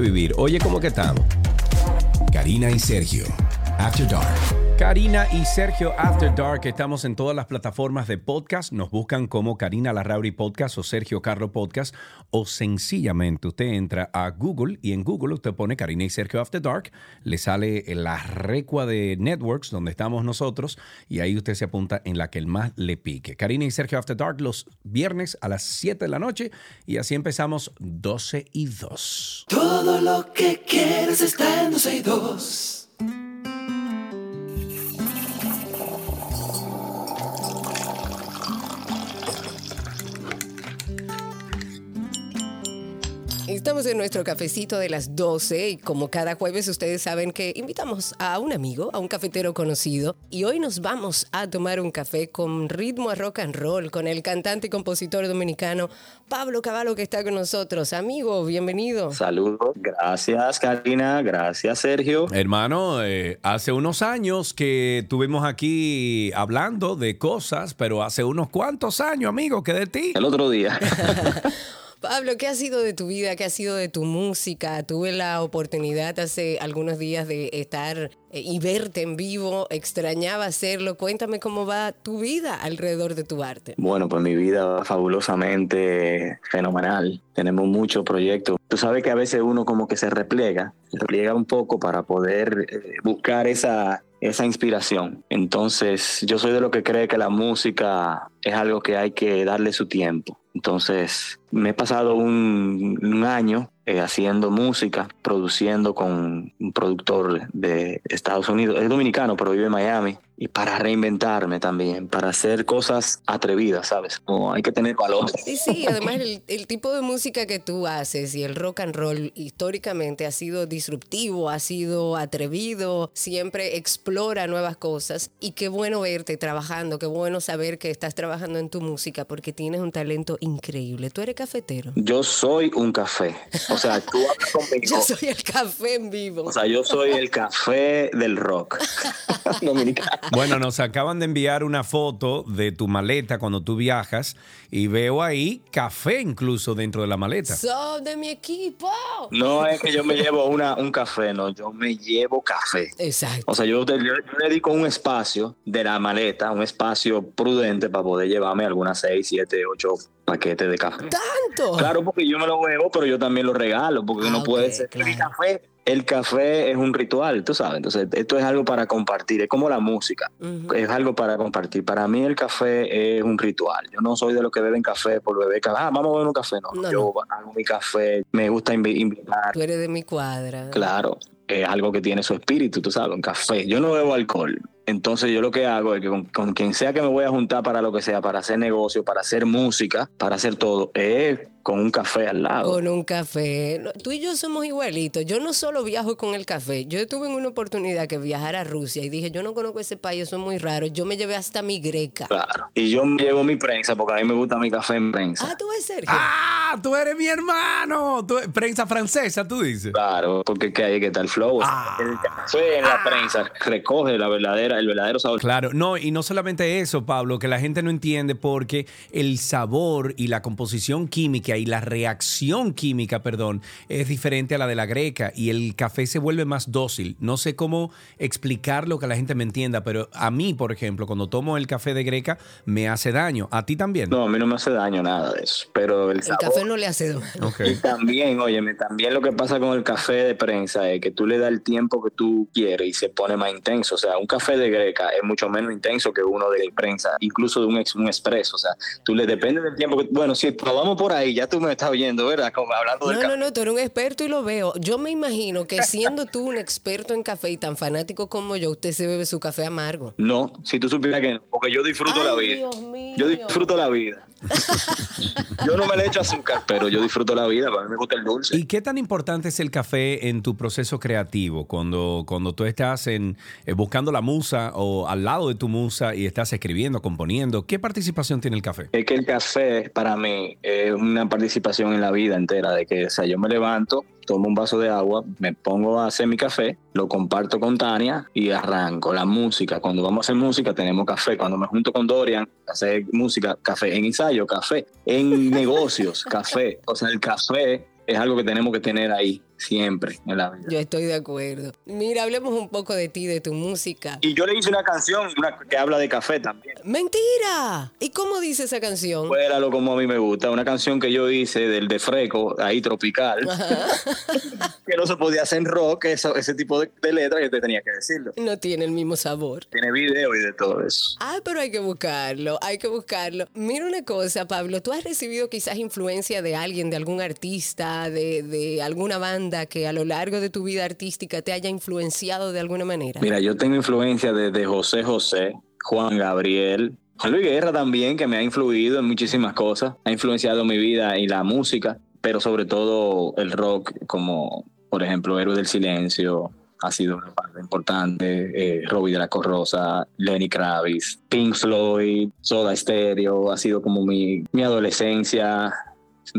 vivir. Oye, ¿cómo que estamos? Karina y Sergio. After Dark. Karina y Sergio After Dark, estamos en todas las plataformas de podcast. Nos buscan como Karina Larrauri Podcast o Sergio Carlo Podcast. O sencillamente usted entra a Google y en Google usted pone Karina y Sergio After Dark. Le sale la recua de networks donde estamos nosotros y ahí usted se apunta en la que el más le pique. Karina y Sergio After Dark los viernes a las 7 de la noche y así empezamos 12 y 2. Todo lo que quieres está en 12 y 2. Estamos en nuestro cafecito de las 12 y como cada jueves ustedes saben que invitamos a un amigo, a un cafetero conocido y hoy nos vamos a tomar un café con ritmo a rock and roll con el cantante y compositor dominicano Pablo Cavallo que está con nosotros. Amigo, bienvenido. Saludos, gracias Karina, gracias Sergio. Hermano, eh, hace unos años que estuvimos aquí hablando de cosas, pero hace unos cuantos años, amigo, que de ti. El otro día. [LAUGHS] Pablo, ¿qué ha sido de tu vida? ¿Qué ha sido de tu música? Tuve la oportunidad hace algunos días de estar eh, y verte en vivo. Extrañaba hacerlo. Cuéntame cómo va tu vida alrededor de tu arte. Bueno, pues mi vida va fabulosamente fenomenal. Tenemos muchos proyectos. Tú sabes que a veces uno como que se repliega, se repliega un poco para poder eh, buscar esa, esa inspiración. Entonces, yo soy de lo que cree que la música es algo que hay que darle su tiempo. Entonces, me he pasado un, año eh, haciendo música, produciendo con un productor de Estados Unidos. Es dominicano, pero vive en Miami. Y para reinventarme también, para hacer cosas atrevidas, ¿sabes? Como hay que tener valor. [LAUGHS] Sí, sí, además el, el tipo de música que tú haces y el rock and roll históricamente ha sido disruptivo, ha sido atrevido, siempre explora nuevas cosas y qué bueno verte trabajando, qué bueno saber que estás trabajando en tu música porque tienes un talento increíble. ¿Tú eres cafetero? Yo soy un café. O sea, tú [LAUGHS] hablas conmigo. Yo soy el café en vivo. O sea, yo soy el café del rock [LAUGHS] dominicano. Bueno, nos acaban de enviar una foto de tu maleta cuando tú viajas y veo ahí café incluso dentro de la maleta. ¡Sos de mi equipo! No es que yo me llevo una, un café, no, yo me llevo café. Exacto. O sea, yo, yo, yo dedico un espacio de la maleta, un espacio prudente para poder llevarme algunas 6, 7, 8 paquetes de café. ¿Tanto? Claro, porque yo me lo bebo, pero yo también lo regalo, porque Ah, no puede ser. claro. El café, el café es un ritual, tú sabes. Entonces, esto es algo para compartir, es como la música, es algo para compartir. Para mí, el café es un ritual. Yo no soy de los que beben café por beber café. Ah, vamos a beber un café. No, No, yo hago mi café, me gusta invi- invitar. Tú eres de mi cuadra. Claro, es algo que tiene su espíritu, tú sabes, un café. Yo no bebo alcohol. Entonces yo lo que hago es que con, con quien sea que me voy a juntar para lo que sea, para hacer negocio, para hacer música, para hacer todo, es con un café al lado. Con un café. Tú y yo somos igualitos. Yo no solo viajo con el café. Yo tuve en una oportunidad que viajar a Rusia y dije, yo no conozco ese país, eso es muy raro. Yo me llevé hasta mi greca. Claro. Y yo me llevo mi prensa porque a mí me gusta mi café en prensa. Ah, tú ves, Sergio. ¡Ah! ¡Tú eres mi hermano! Tú- prensa francesa, tú dices. Claro, porque que ahí que está el flow. Ah. el café en la prensa recoge la verdadera, el verdadero sabor. Claro, no, y no solamente eso, Pablo, que la gente no entiende porque el sabor y la composición química y la reacción química, perdón, es diferente a la de la greca y el café se vuelve más dócil. No sé cómo explicarlo que la gente me entienda, pero a mí, por ejemplo, cuando tomo el café de greca, me hace daño. ¿A ti también? No, a mí no me hace daño nada de eso. Pero el, el sabor, café no le hace daño. Y también, óyeme, también lo que pasa con el café de prensa es que tú le das el tiempo que tú quieres y se pone más intenso. O sea, un café de greca es mucho menos intenso que uno de prensa, incluso de un, ex- un expreso. O sea, tú le depende del tiempo que... Bueno, si probamos por ahí, ya tú me estás oyendo, ¿verdad? Como hablando del No, no, no, tú eres un experto y lo veo. Yo me imagino que siendo tú un experto en café y tan fanático como yo, usted se bebe su café amargo. No, si tú supieras que no, porque yo disfruto Ay, la vida. Dios mío. Yo disfruto la vida. [LAUGHS] yo no me le echo azúcar, pero yo disfruto la vida, para mí me gusta el dulce. ¿Y qué tan importante es el café en tu proceso creativo? Cuando, cuando tú estás en, eh, buscando la musa o al lado de tu musa y estás escribiendo, componiendo, ¿qué participación tiene el café? Es que el café para mí es una participación en la vida entera, de que o sea, yo me levanto, tomo un vaso de agua, me pongo a hacer mi café, lo comparto con Tania y arranco la música. Cuando vamos a hacer música tenemos café. Cuando me junto con Dorian hacer música, café. En ensayo, café. En [LAUGHS] negocios, café. O sea, el café es algo que tenemos que tener ahí siempre en la vida. Yo estoy de acuerdo. Mira, hablemos un poco de ti, de tu música. Y yo le hice una canción una- que habla de café también. ¡Mentira! ¿Y cómo dice esa canción? Fuéralo como a mí me gusta. Una canción que yo hice del de Freco, ahí tropical, [LAUGHS] que no se podía hacer en rock, eso- ese tipo de, de letras, yo te tenía que decirlo. No tiene el mismo sabor. Tiene video y de todo eso. Ah, pero hay que buscarlo, hay que buscarlo. Mira una cosa, Pablo, ¿tú has recibido quizás influencia de alguien, de algún artista, de, de alguna banda que a lo largo de tu vida artística te haya influenciado de alguna manera? Mira, yo tengo influencia desde José José, Juan Gabriel, Juan Luis Guerra también, que me ha influido en muchísimas cosas, ha influenciado mi vida y la música, pero sobre todo el rock, como por ejemplo Héroe del Silencio, ha sido una parte importante, eh, Robbie de la Corrosa, Lenny Kravitz, Pink Floyd, Soda Stereo, ha sido como mi, mi adolescencia,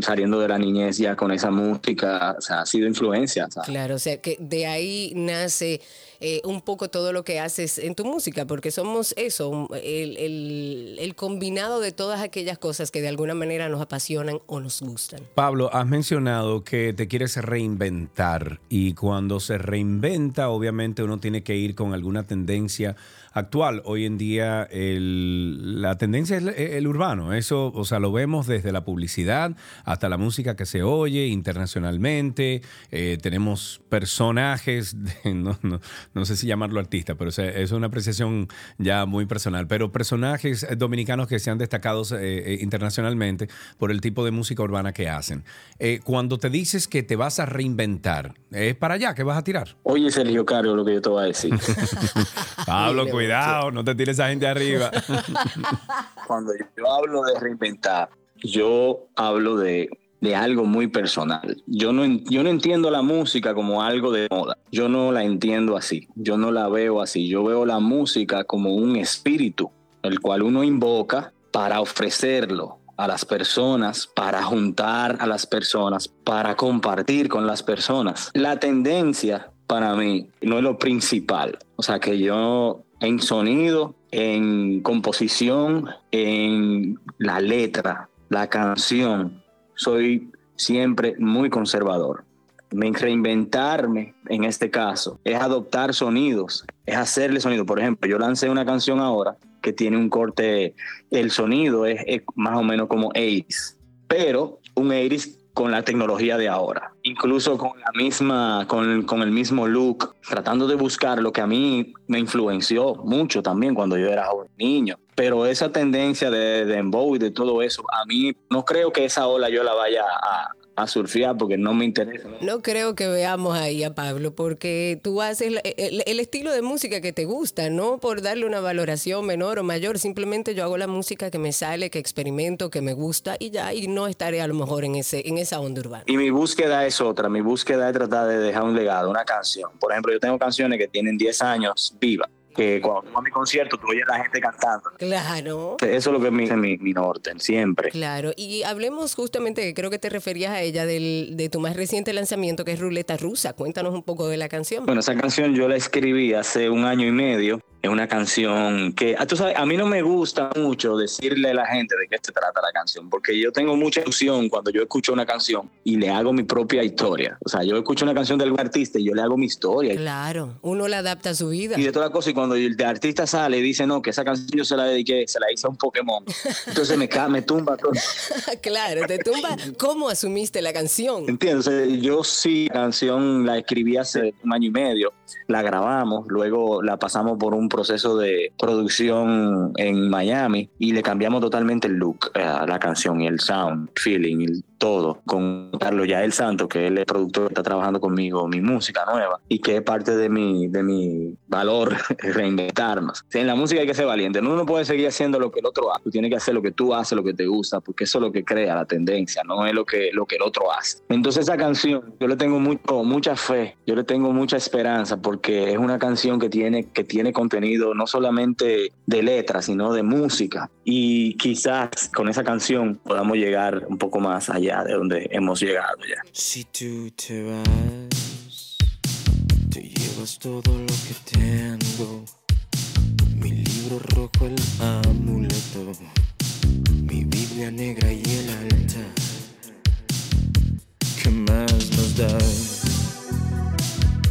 saliendo de la niñez ya con esa música, o sea, ha sido influencia. Claro, o sea que de ahí nace eh, un poco todo lo que haces en tu música, porque somos eso, el, el- combinado de todas aquellas cosas que de alguna manera nos apasionan o nos gustan. Pablo, has mencionado que te quieres reinventar y cuando se reinventa, obviamente uno tiene que ir con alguna tendencia actual. Hoy en día el- la tendencia es el, urbano, eso, o sea, lo vemos desde la publicidad hasta la música que se oye internacionalmente. Eh, tenemos personajes, [LAUGHS] no, no, sé si llamarlo artista, pero es una apreciación ya muy personal, pero personajes dominicanos que se han destacado eh, internacionalmente por el tipo de música urbana que hacen. cuando te dices que te vas a reinventar, ¿es para allá que vas a tirar? Oye, Sergio Caro, lo que yo te voy a decir. [LAUGHS] Pablo, cuidado, no te tires a gente arriba. [LAUGHS] Cuando yo hablo de reinventar, yo hablo de, algo muy personal. Yo no, yo no entiendo la música como algo de moda. Yo no la entiendo así. Yo no la veo así. Yo veo la música como un espíritu, el cual uno invoca para ofrecerlo a las personas, para juntar a las personas, para compartir con las personas. La tendencia para mí no es lo principal. O sea, que yo en sonido, en composición, en la letra, la canción, soy siempre muy conservador. Reinventarme, en este caso, es adoptar sonidos, es hacerle sonido. Por ejemplo, yo lancé una canción ahora que tiene un corte, el sonido es, más o menos como Ace, pero un Ace con la tecnología de ahora, incluso con la misma, con, con, el mismo look, tratando de buscar lo que a mí me influenció mucho también cuando yo era joven niño. Pero esa tendencia de dembow y de todo eso, a mí no creo que esa ola yo la vaya a, a surfear porque no me interesa. ¿no? creo que veamos ahí a Pablo porque tú haces el, estilo de música que te gusta, no por darle una valoración menor o mayor, simplemente yo hago la música que me sale, que experimento, que me gusta y ya, y no estaré a lo mejor en, ese, en esa onda urbana. Y mi búsqueda es otra, mi búsqueda es tratar de dejar un legado, una canción. Por ejemplo, yo tengo canciones que tienen 10 años vivas que cuando a mi concierto tú oyes a la gente cantando. Claro. Eso es lo que me dice mi, mi norte, siempre. Claro. Y hablemos justamente, creo que te referías a ella, del, de tu más reciente lanzamiento, que es Ruleta Rusa. Cuéntanos un poco de la canción. Bueno, esa canción yo la escribí hace un año y medio es una canción que, ah, tú sabes, a mí no me gusta mucho decirle a la gente de qué se trata la canción, porque yo tengo mucha ilusión cuando yo escucho una canción y le hago mi propia historia. O sea, yo escucho una canción de algún artista y yo le hago mi historia. Claro, uno la adapta a su vida. Y de toda cosa, y cuando el artista sale y dice, no, que esa canción yo se la dediqué, se la hice a un Pokémon. Entonces me, me tumba todo. [LAUGHS] claro, te tumba cómo asumiste la canción. Entiendo, yo sí, la canción la escribí hace un año y medio, la grabamos, luego la pasamos por un proceso de producción en Miami y le cambiamos totalmente el look a la canción y el sound, feeling, el todo con Carlos Yael Santo, que él es productor, está trabajando conmigo mi música nueva y que es parte de mi, de mi valor [LAUGHS] reinventarnos. En la música hay que ser valiente, uno no puede seguir haciendo lo que el otro hace, tú tienes que hacer lo que tú haces, lo que te gusta, porque eso es lo que crea la tendencia, no es lo que, lo que el otro hace. Entonces esa canción, yo le tengo mucho, mucha fe, yo le tengo mucha esperanza, porque es una canción que tiene, que tiene contenido no solamente de letras, sino de música. Y quizás con esa canción podamos llegar un poco más allá de donde hemos llegado ya. Si tú te vas, te llevas todo lo que tengo. Mi libro rojo, el amuleto, mi Biblia negra y el altar. ¿Qué más nos da?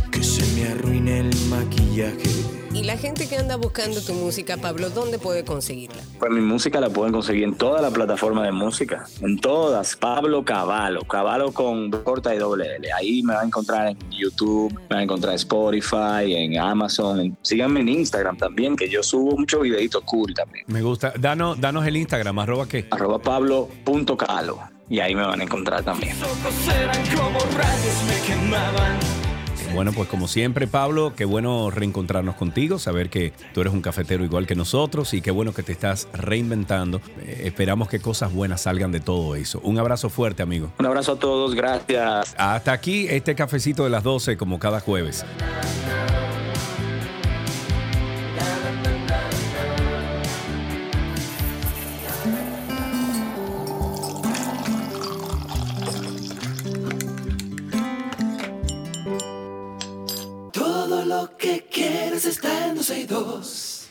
Que se me arruine el maquillaje y la gente que anda buscando tu música, Pablo, ¿dónde puede conseguirla? Pues mi música la pueden conseguir en todas las plataformas de música, en todas. Pablo Cavallo, Cavallo con corta y doble L. Ahí me va a encontrar en YouTube, me va a encontrar en Spotify, en Amazon. Síganme en Instagram también, que yo subo muchos videitos cool también. Me gusta. Danos, danos el Instagram, arroba qué? Arroba pablo.calo. Y ahí me van a encontrar también. como me quemaban. Bueno, pues como siempre, Pablo, qué bueno reencontrarnos contigo, saber que tú eres un cafetero igual que nosotros y qué bueno que te estás reinventando. Eh, esperamos que cosas buenas salgan de todo eso. Un abrazo fuerte, amigo. Un abrazo a todos, gracias. Hasta aquí este cafecito de las 12 como cada jueves. Está en 12 y 2.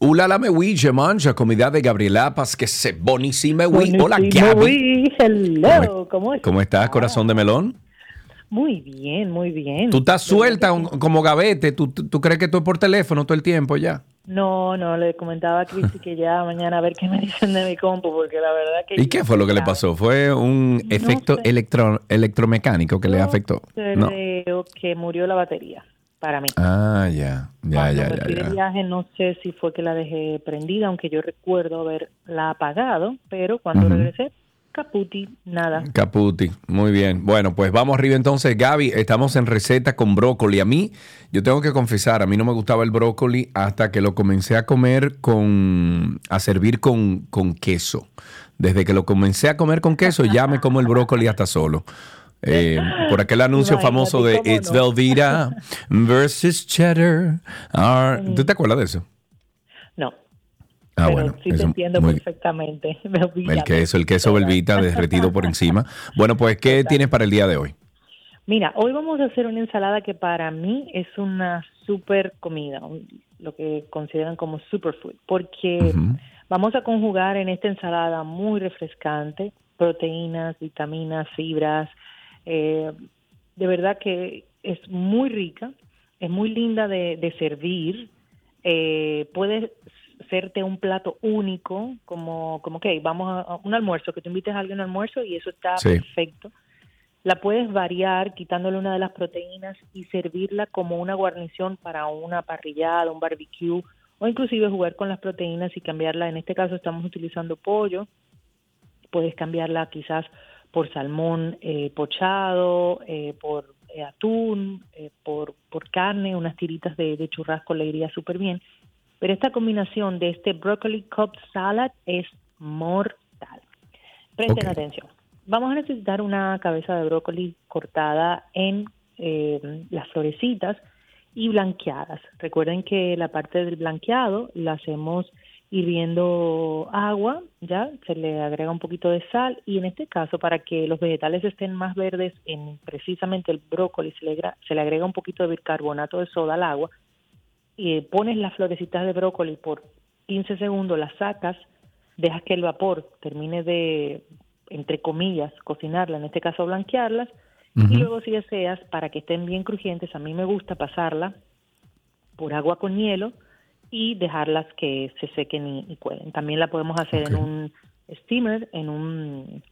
Ulala me oui, je mange, comida de Gabriela Paz, que se bonísima oui. Hola, Gaby. Oui, hello, ¿cómo, ¿Cómo estás, corazón de melón? Muy bien, muy bien. Tú estás suelta un- como gavete. ¿Tú, tú, tú crees que tú es por teléfono todo el tiempo ya? No, no, le comentaba a Cristi que ya mañana a ver qué me dicen de mi compu, porque la verdad que... ¿Y qué fue lo que le pasó? ¿Fue un No efecto sé. electro, electromecánico que le afectó? No. Creo que murió la batería, para mí. Ah, ya, ya, ya, ya, ya. viaje no sé si fue que la dejé prendida, aunque yo recuerdo haberla apagado, pero cuando regresé, caputi, nada. Caputi, muy bien. Bueno, pues vamos arriba entonces, Gaby. Estamos en receta con brócoli. A mí, yo tengo que confesar, a mí no me gustaba el brócoli hasta que lo comencé a comer con, a servir con, con queso. Desde que lo comencé a comer con queso, ya me como el brócoli hasta solo. Eh, por aquel anuncio Imagínate, famoso de ¿cómo It's no? Velveeta versus Cheddar. are- ¿Tú te acuerdas de eso? No, Ah, pero bueno. sí te entiendo muy- perfectamente. [LAUGHS] El queso, el queso Velveeta derretido por encima. Bueno, pues, ¿qué tienes para el día de hoy? Mira, hoy vamos a hacer una ensalada que para mí es una super comida, lo que consideran como superfood, porque vamos a conjugar en esta ensalada muy refrescante proteínas, vitaminas, fibras. eh, de verdad que es muy rica, es muy linda de, de servir. Eh, puede serte un plato único, como, como que vamos a, a un almuerzo, que te invites a alguien a un almuerzo y eso está Sí. perfecto. La puedes variar quitándole una de las proteínas y servirla como una guarnición para una parrillada, un barbecue o inclusive jugar con las proteínas y cambiarla. En este caso estamos utilizando pollo, puedes cambiarla quizás por salmón eh, pochado, eh, por eh, atún, por, por carne, unas tiritas de, de churrasco le iría súper bien. Pero esta combinación de este broccoli cup salad es mortal. Presten atención. Vamos a necesitar una cabeza de brócoli cortada en eh, las florecitas y blanqueadas. Recuerden que la parte del blanqueado la hacemos hirviendo agua, ya se le agrega un poquito de sal y en este caso para que los vegetales estén más verdes, en precisamente el brócoli se le, se le agrega un poquito de bicarbonato de soda al agua y pones las florecitas de brócoli por 15 segundos, las sacas, dejas que el vapor termine de, entre comillas, cocinarla, en este caso blanquearlas, y luego si deseas, para que estén bien crujientes, a mí me gusta pasarla por agua con hielo y dejarlas que se sequen y, y cuelen. También la podemos hacer en un steamer, en un,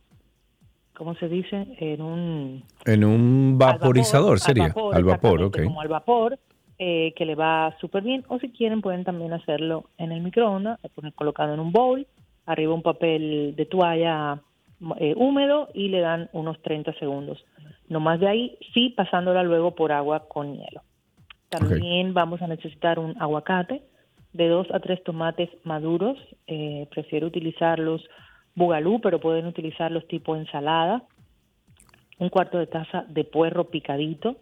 ¿cómo se dice? En un En un al vaporizador vapor, sería. Al vapor, exactamente, ok. Como al vapor, eh, que le va súper bien. O si quieren, pueden también hacerlo en el microondas, lo ponen colocado en un bowl, arriba un papel de toalla eh, húmedo y le dan unos 30 segundos. No más de ahí, sí pasándola luego por agua con hielo. También vamos a necesitar un aguacate de dos a tres tomates maduros. eh, prefiero utilizarlos bugalú, pero pueden utilizarlos tipo ensalada un cuarto de taza de puerro picadito.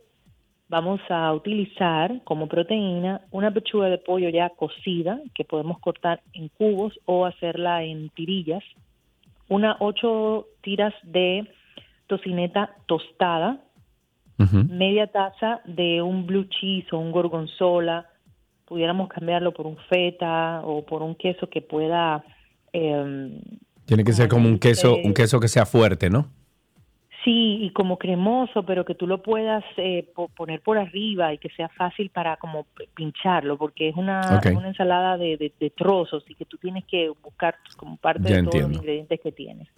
Vamos a utilizar como proteína una pechuga de pollo ya cocida que podemos cortar en cubos o hacerla en tirillas. Una ocho tiras de tocineta tostada, media taza de un blue cheese o un gorgonzola. Pudiéramos cambiarlo por un feta o por un queso que pueda em, Tiene que ser como un queso, un queso que sea fuerte, ¿no? Sí, y como cremoso, pero que tú lo puedas eh, po- poner por arriba y que sea fácil para como pincharlo, porque es una, ensalada de, de- de trozos y que tú tienes que buscar pues, como parte Ya de todos los ingredientes que tienes.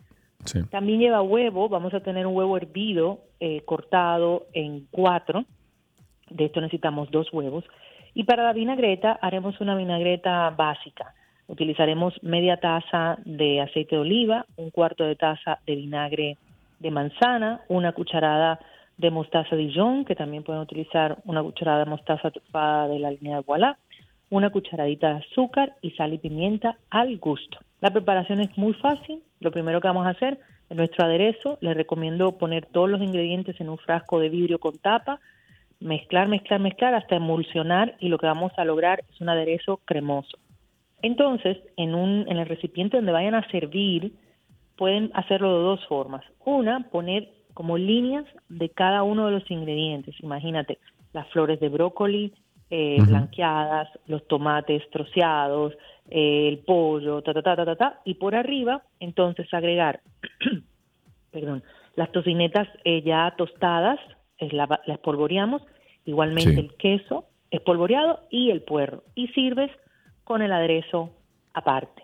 Sí. También lleva huevo, vamos a tener un huevo hervido eh, cortado en cuatro. De esto necesitamos dos huevos. Y para la vinagreta haremos una vinagreta básica. Utilizaremos media taza de aceite de oliva, un cuarto de taza de vinagre de manzana, una cucharada de mostaza Dijon, que también pueden utilizar una cucharada de mostaza trufada de la línea de Voilà, una cucharadita de azúcar y sal y pimienta al gusto. La preparación es muy fácil. Lo primero que vamos a hacer en nuestro aderezo, les recomiendo poner todos los ingredientes en un frasco de vidrio con tapa, mezclar, mezclar, mezclar hasta emulsionar y lo que vamos a lograr es un aderezo cremoso. Entonces, en, un, en el recipiente donde vayan a servir, pueden hacerlo de dos formas. Una, poner como líneas de cada uno de los ingredientes. Imagínate, las flores de brócoli eh, blanqueadas, los tomates troceados, eh, el pollo, ta, ta, ta, ta, ta, ta, y por arriba, entonces agregar, [CLEARS THROAT] perdón, las tocinetas eh, ya tostadas es la, la espolvoreamos, igualmente Sí. el queso espolvoreado y el puerro, y sirves con el aderezo aparte.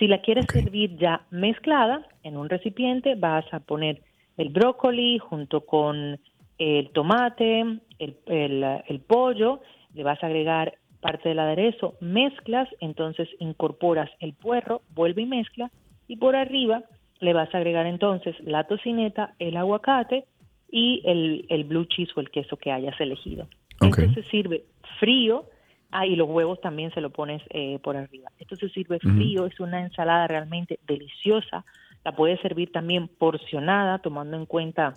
Si la quieres servir ya mezclada en un recipiente, vas a poner el brócoli junto con el tomate, el, el- el pollo, le vas a agregar parte del aderezo, mezclas, entonces incorporas el puerro, vuelve y mezcla, y por arriba le vas a agregar entonces la tocineta, el aguacate y el, el blue cheese o el queso que hayas elegido. Ok. Esto se sirve frío, ah, y los huevos también se lo pones eh, por arriba. Esto se sirve frío, es una ensalada realmente deliciosa, la puedes servir también porcionada, tomando en cuenta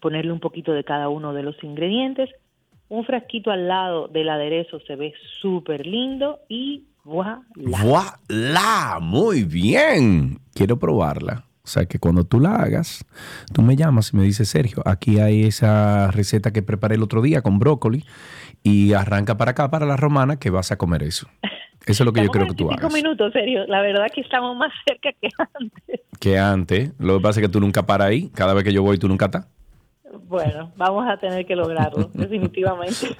ponerle un poquito de cada uno de los ingredientes. Un frasquito al lado del aderezo se ve súper lindo y voilà. ¡Voilá! Muy bien. Quiero probarla. O sea, que cuando tú la hagas, tú me llamas y me dices, Sergio, aquí hay esa receta que preparé el otro día con brócoli y arranca para acá, para la romana, que vas a comer eso. Eso es lo que yo creo que tú 25 hagas. minutos, serio. La verdad que estamos más cerca que antes. Que antes, lo que pasa es que tú nunca paras ahí. Cada vez que yo voy, tú nunca estás. Bueno, vamos a tener que lograrlo, [LAUGHS] definitivamente.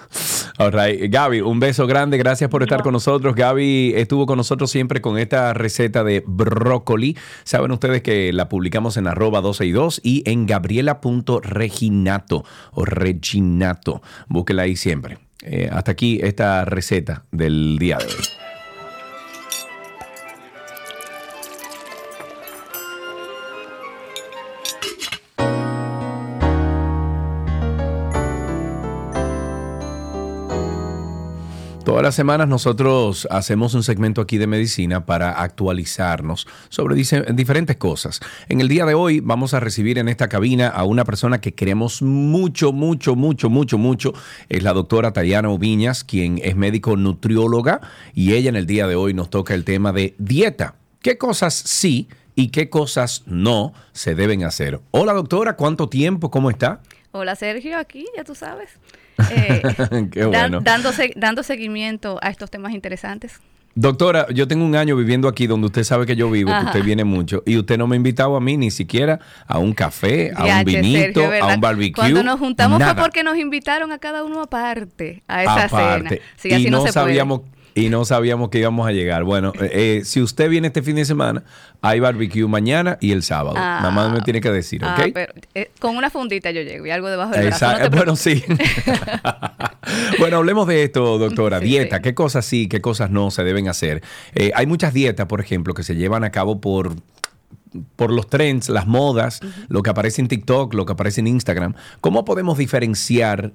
All right. Gaby, un beso grande. Gracias por estar con nosotros. Gaby estuvo con nosotros siempre con esta receta de brócoli. Saben ustedes que la publicamos en arroba 12 y 2 y en gabriela.reginato o reginato. Búsquela ahí siempre. Eh, hasta aquí esta receta del día de hoy. Todas las semanas nosotros hacemos un segmento aquí de medicina para actualizarnos sobre diferentes cosas. En el día de hoy vamos a recibir en esta cabina a una persona que queremos mucho, mucho, mucho, mucho, mucho. Es la doctora Tayana Ubiñas, quien es médico nutrióloga y ella en el día de hoy nos toca el tema de dieta. ¿Qué cosas sí y qué cosas no se deben hacer? Hola doctora, ¿cuánto tiempo? ¿Cómo está? Hola Sergio, aquí, ya tú sabes. Eh, [LAUGHS] Qué bueno. dando, se- dando seguimiento a estos temas interesantes. Doctora, yo tengo un año viviendo aquí donde usted sabe que yo vivo, que usted viene mucho, y usted no me ha invitado a mí ni siquiera a un café, a un vinito, Sergio, a un barbecue. Cuando nos juntamos nada. fue porque nos invitaron a cada uno aparte a esa Aparte. cena. Sí, y no, no, se sabíamos puede. Y no sabíamos que íbamos a llegar. Bueno, eh, eh, si usted viene este fin de semana, hay barbecue mañana y el sábado. Ah. Nada más me tiene que decir, ¿ok? Ah, pero, eh, con una fundita yo llego y algo debajo del brazo. No [LAUGHS] bueno, sí. [LAUGHS] bueno, hablemos de esto, doctora. Sí, dieta, sí. ¿qué cosas sí, qué cosas no se deben hacer? Eh, hay muchas dietas, por ejemplo, que se llevan a cabo por por los trends, las modas, lo que aparece en TikTok, lo que aparece en Instagram. ¿Cómo podemos diferenciar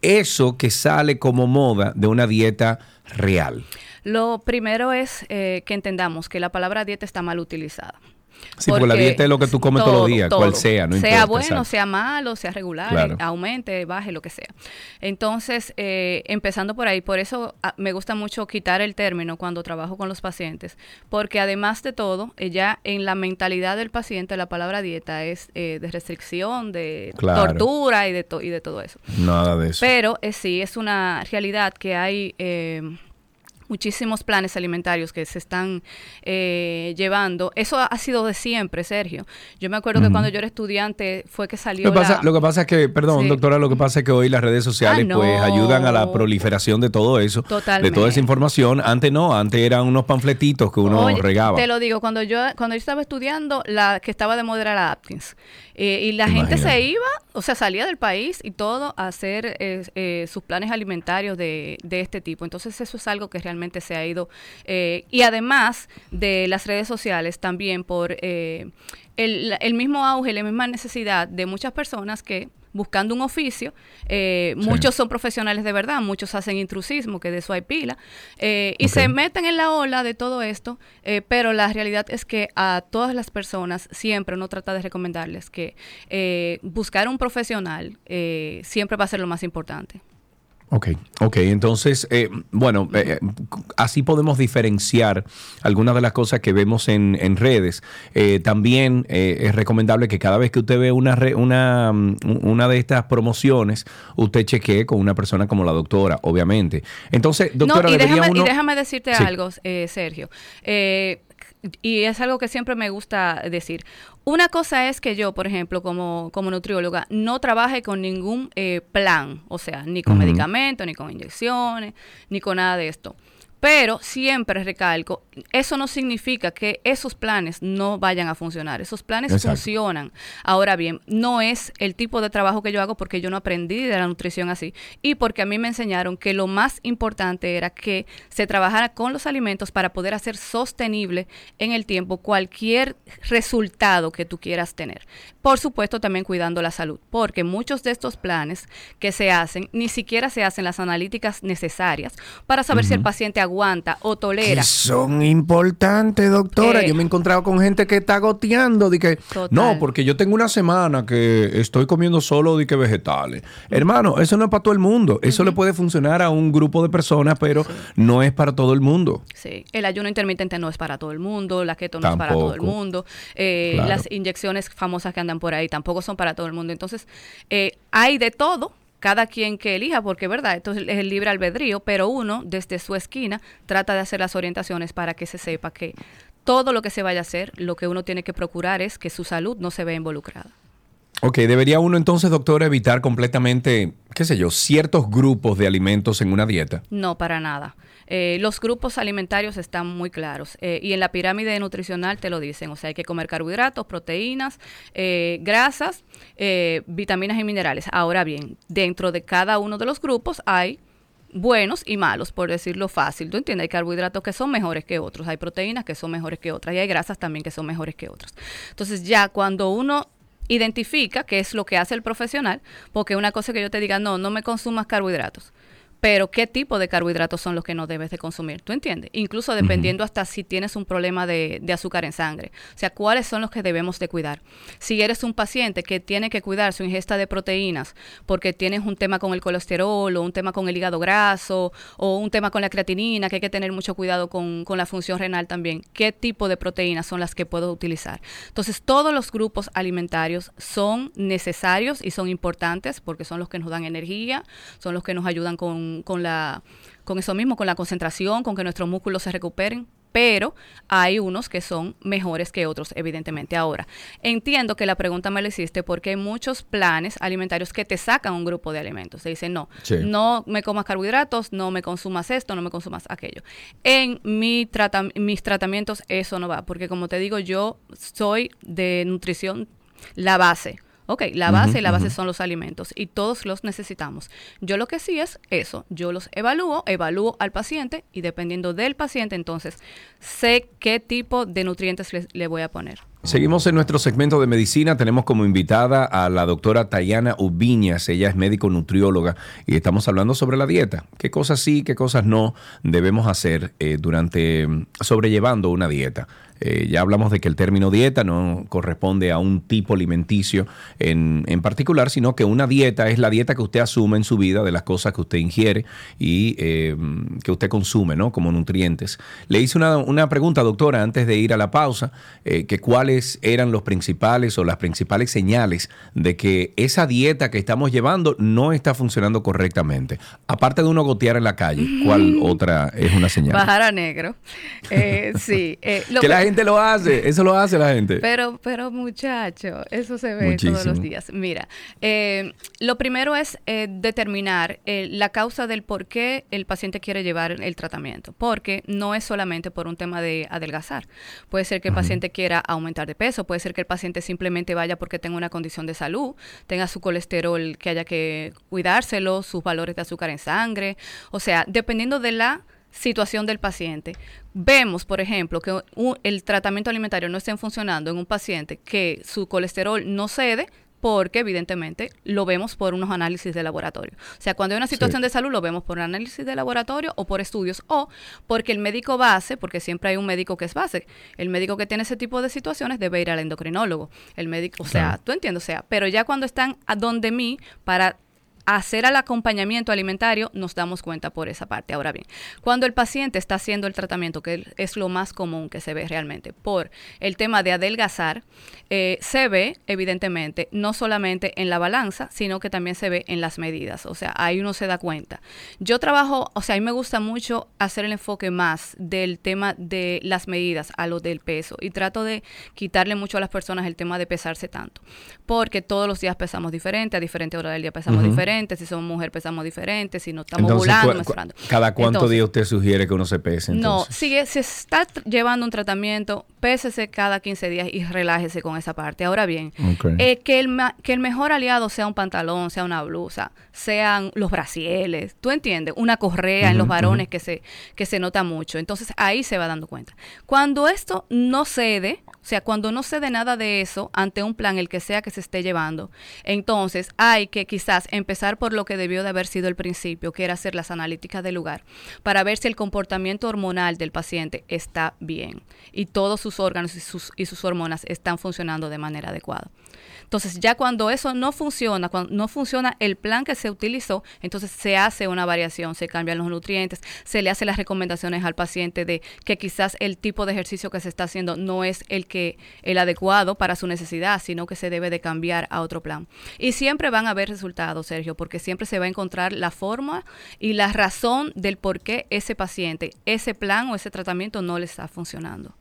eso que sale como moda de una dieta real? Lo primero es eh, que entendamos que la palabra dieta está mal utilizada. Sí, porque la dieta es lo que tú comes todos los días, cual sea, no Sea importa, bueno, exacto. sea malo, sea regular, Claro. aumente, baje, lo que sea. Entonces, eh, empezando por ahí, por eso ah, me gusta mucho quitar el término cuando trabajo con los pacientes, porque además de todo, eh, ya en la mentalidad del paciente la palabra dieta es eh, de restricción, de Claro. tortura y de, to- y de todo eso. Nada de eso. Pero eh, sí, es una realidad que hay eh, muchísimos planes alimentarios que se están eh, llevando. Eso ha, sido de siempre, Sergio. Yo me acuerdo que cuando yo era estudiante fue que salió Lo que, pasa, la- lo que pasa es que, perdón, Sí. doctora, lo que pasa es que hoy las redes sociales Ah, pues ayudan a la proliferación de todo eso, de toda esa información. Antes no, antes eran unos panfletitos que uno Oye, regaba. Te lo digo, cuando yo cuando yo estaba estudiando, la que estaba de moda era Atkins. Eh, y la gente se iba, o sea, salía del país y todo a hacer eh, eh, sus planes alimentarios de, de este tipo. Entonces eso es algo que realmente se ha ido. eh, y además de las redes sociales, también por eh, el, el mismo auge, la misma necesidad de muchas personas que buscando un oficio, eh, Sí. muchos son profesionales de verdad, muchos hacen intrusismo, que de eso hay pila, eh, y se meten en la ola de todo esto, eh, pero la realidad es que a todas las personas siempre uno trata de recomendarles que eh, buscar un profesional eh, siempre va a ser lo más importante. Ok, ok, entonces, eh, bueno, eh, así podemos diferenciar algunas de las cosas que vemos en, en redes. Eh, también eh, es recomendable que cada vez que usted ve una, re- una, mm, una de estas promociones, usted chequee con una persona como la doctora, obviamente. Entonces, doctora, no, y déjame, uno... y déjame decirte Sí. algo, eh, Sergio. Eh, y es algo que siempre me gusta decir. Una cosa es que yo, por ejemplo, como, como nutrióloga, no trabaje con ningún eh, plan, o sea, ni con medicamentos, ni con inyecciones, ni con nada de esto. Pero siempre recalco, eso no significa que esos planes no vayan a funcionar. Esos planes funcionan. Ahora bien, no es el tipo de trabajo que yo hago porque yo no aprendí de la nutrición así y porque a mí me enseñaron que lo más importante era que se trabajara con los alimentos para poder hacer sostenible en el tiempo cualquier resultado que tú quieras tener. Por supuesto, también cuidando la salud, porque muchos de estos planes que se hacen ni siquiera se hacen las analíticas necesarias para saber si el paciente aguanta o tolera. Que son importantes, doctora. Eh, yo me he encontrado con gente que está goteando de que no, porque yo tengo una semana que estoy comiendo solo de que vegetales. Hermano, eso no es para todo el mundo. Eso le puede funcionar a un grupo de personas, pero no es para todo el mundo. Sí, el ayuno intermitente no es para todo el mundo, la keto no es para todo el mundo, eh, las inyecciones famosas que andan por ahí tampoco son para todo el mundo. Entonces, eh, hay de todo cada quien que elija, porque verdad, esto es el libre albedrío, pero uno desde su esquina trata de hacer las orientaciones para que se sepa que todo lo que se vaya a hacer, lo que uno tiene que procurar es que su salud no se vea involucrada. Ok, debería uno entonces, doctor, evitar completamente, qué sé yo, ciertos grupos de alimentos en una dieta. No, para nada. Eh, los grupos alimentarios están muy claros eh, y en la pirámide nutricional te lo dicen, o sea, hay que comer carbohidratos, proteínas, eh, grasas, vitaminas y minerales. Ahora bien, dentro de cada uno de los grupos hay buenos y malos, por decirlo fácil. ¿Tú entiendes? Hay carbohidratos que son mejores que otros, hay proteínas que son mejores que otras y hay grasas también que son mejores que otras. Entonces ya cuando uno identifica qué es lo que hace el profesional, porque una cosa que yo te diga, no, no me consumas carbohidratos pero qué tipo de carbohidratos son los que no debes de consumir, ¿tú entiendes? Incluso dependiendo hasta si tienes un problema de, azúcar en sangre, o sea, cuáles son los que debemos de cuidar. Si eres un paciente que tiene que cuidar su ingesta de proteínas porque tienes un tema con el colesterol o un tema con el hígado graso o un tema con la creatinina, que hay que tener mucho cuidado con, con la función renal también, ¿qué tipo de proteínas son las que puedo utilizar? Entonces, todos los grupos alimentarios son necesarios y son importantes porque son los que nos dan energía, son los que nos ayudan con con, la, con eso mismo, con la concentración, con que nuestros músculos se recuperen pero hay unos que son mejores que otros, evidentemente. Ahora, entiendo que la pregunta me la hiciste porque hay muchos planes alimentarios que te sacan un grupo de alimentos. Te dicen, no, no me comas carbohidratos, no me consumas esto, no me consumas aquello. En mi mis tratamientos eso no va, porque como te digo, yo soy de nutrición la base. Ok, la base y la base son los alimentos y todos los necesitamos. Yo lo que sí es eso, yo los evalúo, evalúo al paciente y dependiendo del paciente entonces sé qué tipo de nutrientes le, voy a poner. Seguimos en nuestro segmento de medicina. Tenemos como invitada a la doctora Tayana Ubiñas. Ella es médico nutrióloga y estamos hablando sobre la dieta. ¿Qué cosas sí, qué cosas no debemos hacer eh, durante sobrellevando una dieta? Eh, ya hablamos de que el término dieta no corresponde a un tipo alimenticio en, particular, sino que una dieta es la dieta que usted asume en su vida de las cosas que usted ingiere y eh, que usted consume ¿no? como nutrientes. Le hice una, pregunta, doctora, antes de ir a la pausa, eh, que cuáles eran los principales o las principales señales de que esa dieta que estamos llevando no está funcionando correctamente. Aparte de uno gotear en la calle, ¿cuál otra es una señal? Bajar a negro. sí. [LAUGHS] Lo que gente lo hace, eso lo hace la gente. Pero, pero muchacho, eso se ve todos los días. Mira, eh, lo primero es eh, determinar eh, la causa del por qué el paciente quiere llevar el tratamiento, porque no es solamente por un tema de adelgazar. Puede ser que el paciente quiera aumentar de peso, puede ser que el paciente simplemente vaya porque tenga una condición de salud, tenga su colesterol que haya que cuidárselo, sus valores de azúcar en sangre, o sea, dependiendo de la situación del paciente. Vemos, por ejemplo, que el tratamiento alimentario no esté funcionando en un paciente que su colesterol no cede, porque evidentemente lo vemos por unos análisis de laboratorio. O sea, cuando hay una situación de salud lo vemos por un análisis de laboratorio o por estudios o porque el médico base, porque siempre hay un médico que es base, el médico que tiene ese tipo de situaciones debe ir al endocrinólogo. El médico, o sea, tú entiendes, o sea, pero ya cuando están a donde mí para hacer el acompañamiento alimentario, nos damos cuenta por esa parte. Ahora bien, cuando el paciente está haciendo el tratamiento, que es lo más común que se ve realmente, por el tema de adelgazar, eh, se ve evidentemente no solamente en la balanza, sino que también se ve en las medidas. O sea, ahí uno se da cuenta. Yo trabajo, o sea, a mí me gusta mucho hacer el enfoque más del tema de las medidas a lo del peso y trato de quitarle mucho a las personas el tema de pesarse tanto, porque todos los días pesamos diferente, a diferentes horas del día pesamos diferente, si somos mujer pesamos diferente, si no estamos volando, ¿Cada cuánto día usted sugiere que uno se pese? No, si, si está llevando un tratamiento, pésese cada 15 días y relájese con esa parte. Ahora bien, eh, que, el, que el mejor aliado sea un pantalón, sea una blusa, sean los brasieles, ¿tú entiendes? Una correa en los varones que, se, que se nota mucho. Entonces ahí se va dando cuenta. Cuando esto no cede, o sea, cuando no cede nada de eso ante un plan, el que sea que se esté llevando, entonces hay que quizás empezar por lo que debió de haber sido el principio, que era hacer las analíticas del lugar, para ver si el comportamiento hormonal del paciente está bien y todos sus órganos y sus, y sus hormonas están funcionando de manera adecuada. Entonces, ya cuando eso no funciona, cuando no funciona el plan que se utilizó, entonces se hace una variación, se cambian los nutrientes, se le hace las recomendaciones al paciente de que quizás el tipo de ejercicio que se está haciendo no es el que el adecuado para su necesidad, sino que se debe de cambiar a otro plan. Y siempre van a haber resultados, Sergio, porque siempre se va a encontrar la forma y la razón del por qué ese paciente, ese plan o ese tratamiento no le está funcionando.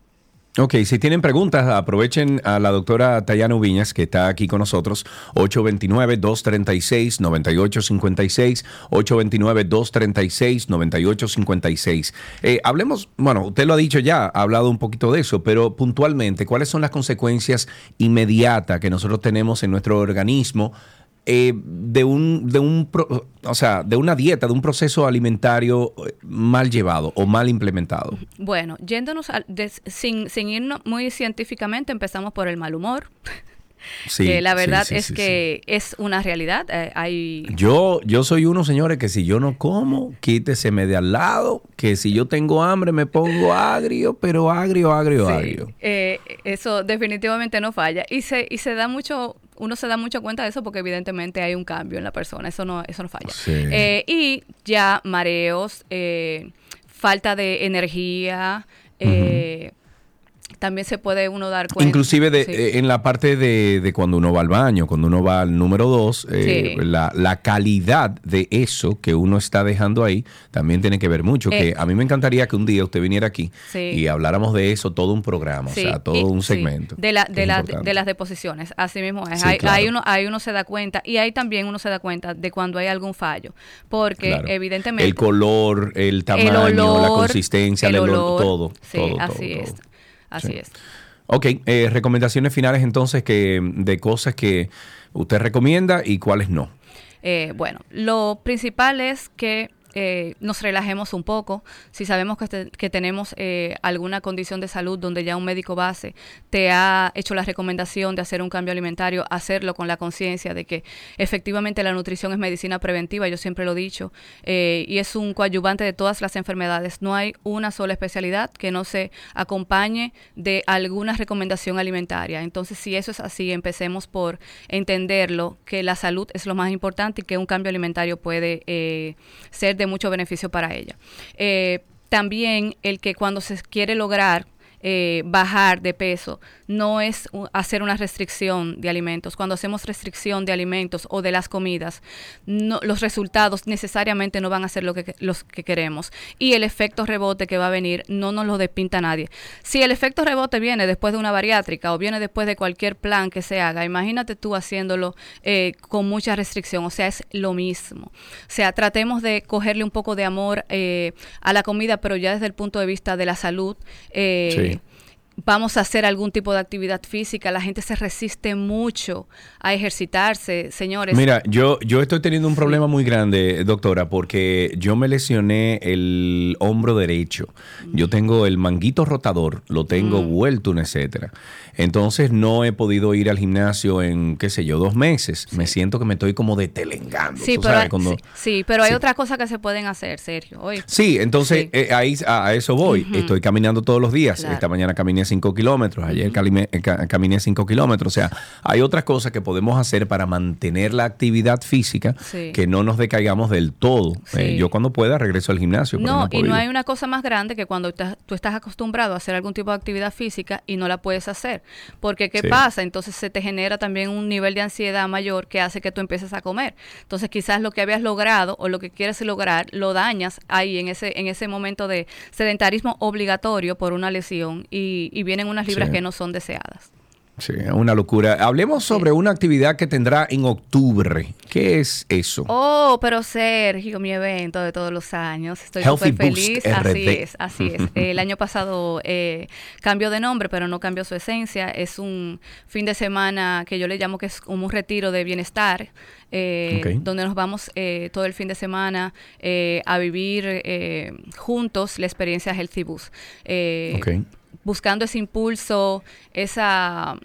Ok, si tienen preguntas, aprovechen a la doctora Tayana Ubiñas, que está aquí con nosotros, 829-236-9856, 829-236-9856. Eh, hablemos, bueno, usted lo ha dicho ya, ha hablado un poquito de eso, pero puntualmente, ¿cuáles son las consecuencias inmediatas que nosotros tenemos en nuestro organismo eh, de un, de un o sea, de una dieta, de un proceso alimentario eh, mal llevado o mal implementado? Bueno, yéndonos sin, sin irnos muy científicamente, empezamos por el mal humor. Sí, la verdad es que es una realidad. Eh, hay... yo, yo soy uno, señores, que si yo no como, quíteseme de al lado, que si yo tengo hambre me pongo agrio, pero agrio, agrio, agrio. eso definitivamente no falla. Y se, y se da mucho uno se da mucho cuenta de eso porque evidentemente hay un cambio en la persona, eso no, eso no falla. Eh, y ya mareos, eh, falta de energía, eh, también se puede uno dar cuenta. Inclusive de, eh, en la parte de, cuando uno va al baño, cuando uno va al número dos, eh, la, calidad de eso que uno está dejando ahí también tiene que ver mucho. que eh, a mí me encantaría que un día usted viniera aquí y habláramos de eso, todo un programa, o sea, todo un segmento. De, la, de, de, las deposiciones, así mismo es. ahí, uno, ahí uno se da cuenta y ahí también uno se da cuenta de cuando hay algún fallo, porque evidentemente... El color, el tamaño, la consistencia, el, olor, todo. Sí, así es. Así es. Ok, eh, recomendaciones finales entonces que de cosas que usted recomienda y cuáles no. Eh, bueno, lo principal es que eh, nos relajemos un poco. Si sabemos que, que tenemos eh, alguna condición de salud donde ya un médico base te ha hecho la recomendación de hacer un cambio alimentario, hacerlo con la conciencia de que efectivamente la nutrición es medicina preventiva, yo siempre lo he dicho, eh, y es un coadyuvante de todas las enfermedades. No hay una sola especialidad que no se acompañe de alguna recomendación alimentaria. Entonces, si eso es así, empecemos por entenderlo, que la salud es lo más importante y que un cambio alimentario puede ser de mucho beneficio para ella. Eh, también el que cuando se quiere lograr eh, bajar de peso, no es hacer una restricción de alimentos. Cuando hacemos restricción de alimentos o de las comidas, los resultados necesariamente no van a ser lo que, los que queremos. Y el efecto rebote que va a venir no nos lo despinta nadie. Si el efecto rebote viene después de una bariátrica o viene después de cualquier plan que se haga, imagínate tú haciéndolo eh, con mucha restricción. O sea, es lo mismo. O sea, tratemos de cogerle un poco de amor eh, a la comida, pero ya desde el punto de vista de la salud. Eh, vamos a hacer algún tipo de actividad física, la gente se resiste mucho a ejercitarse, señores. Mira, yo, yo estoy teniendo un problema muy grande, doctora, porque yo me lesioné el hombro derecho. Yo tengo el manguito rotador, lo tengo mm. vuelto, etcétera. Entonces no he podido ir al gimnasio en, qué sé yo, dos meses. Me siento que me estoy como detelengando. Sí, pero, hay, sí, pero hay otras cosas que se pueden hacer, Sergio. Sí, entonces eh, ahí a, eso voy. Estoy caminando todos los días. Esta mañana caminé caminé 5 kilómetros, ayer caminé, caminé 5 kilómetros. O sea, hay otras cosas que podemos hacer para mantener la actividad física que no nos decaigamos del todo. Eh, yo cuando pueda regreso al gimnasio. No, y no hay una cosa más grande que cuando tú estás acostumbrado a hacer algún tipo de actividad física y no la puedes hacer. Porque ¿qué pasa? Entonces se te genera también un nivel de ansiedad mayor que hace que tú empieces a comer. Entonces quizás lo que habías logrado o lo que quieres lograr lo dañas ahí en ese, en ese momento de sedentarismo obligatorio por una lesión y, vienen unas libras que no son deseadas. Sí, una locura. Hablemos sobre una actividad que tendrá en octubre. ¿Qué es eso? Oh, pero Sergio, mi evento de todos los años. Estoy súper feliz. Así es, así es. [LAUGHS] El año pasado eh, cambió de nombre, pero no cambió su esencia. Es un fin de semana que yo le llamo que es como un retiro de bienestar, eh, donde nos vamos eh, todo el fin de semana eh, a vivir juntos la experiencia Healthy Bus. Okay buscando ese impulso, esa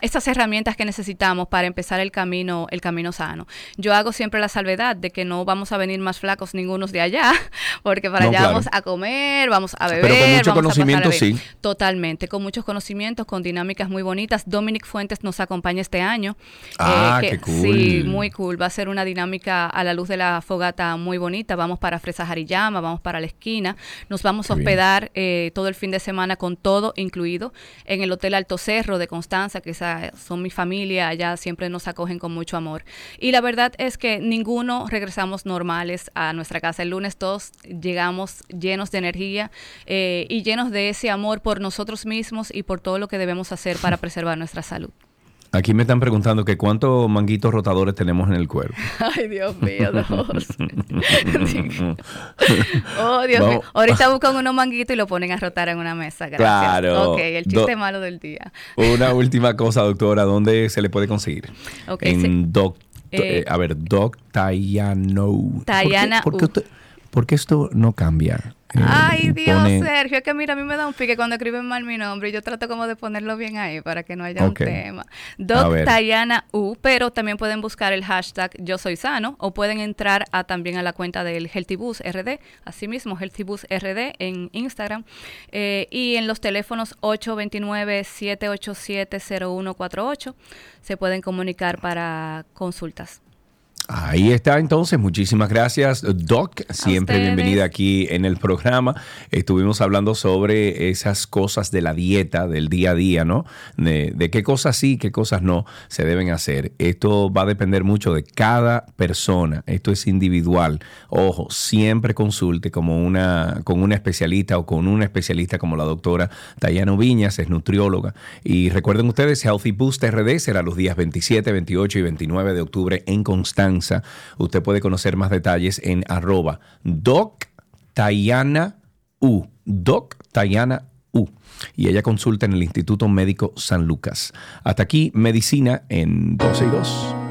estas herramientas que necesitamos para empezar el camino, el camino sano. Yo hago siempre la salvedad de que no vamos a venir más flacos ningunos de allá, [LAUGHS] porque para allá vamos a comer, vamos a beber. Pero con mucho conocimiento, sí. Totalmente, con muchos conocimientos, con dinámicas muy bonitas. Dominic Fuentes nos acompaña este año. Ah, eh, qué cool. Sí, muy cool. Va a ser una dinámica a la luz de la fogata muy bonita. Vamos para Fresa Jarillama, vamos para la esquina. Nos vamos a hospedar eh, todo el fin de semana con todo incluido en el Hotel Alto Cerro de Constanza, que es son mi familia, allá siempre nos acogen con mucho amor. Y la verdad es que ninguno regresamos normales a nuestra casa. El lunes todos llegamos llenos de energía eh, y llenos de ese amor por nosotros mismos y por todo lo que debemos hacer para preservar nuestra salud. Aquí me están preguntando que cuántos manguitos rotadores tenemos en el cuerpo. [LAUGHS] Ay, Dios mío, dos. [LAUGHS] oh, Dios mío. Ahorita buscan unos manguitos y lo ponen a rotar en una mesa. Gracias. Claro. Ok, el chiste malo del día. Una [LAUGHS] última cosa, doctora. ¿Dónde se le puede conseguir? en Doc... Eh, a ver, Doc Tayano. Tayana. ¿Por qué esto no cambia? Eh, Ay, Dios, Sergio, es que mira, a mí me da un pique cuando escriben mal mi nombre y yo trato como de ponerlo bien ahí para que no haya un tema. Doc Tayana U, pero también pueden buscar el hashtag Yo Soy Sano o pueden entrar a, también a la cuenta del Healthy Bus RD, asimismo Healthy Bus RD en Instagram eh, y en los teléfonos 829-787-0148 se pueden comunicar para consultas. Ahí está entonces, muchísimas gracias Doc, siempre bienvenida aquí en el programa. Estuvimos hablando sobre esas cosas de la dieta, del día a día, ¿no? De, qué cosas sí, qué cosas no se deben hacer. Esto va a depender mucho de cada persona, esto es individual. Ojo, siempre consulte como una, con una especialista o con una especialista como la doctora Dayana Viñas, es nutrióloga. Y recuerden ustedes, Healthy Boost RD será los días 27, 28 y 29 de octubre en Usted puede conocer más detalles en arroba doctayana U. Doc U. Y ella consulta en el Instituto Médico San Lucas. Hasta aquí, medicina en 12 y 2.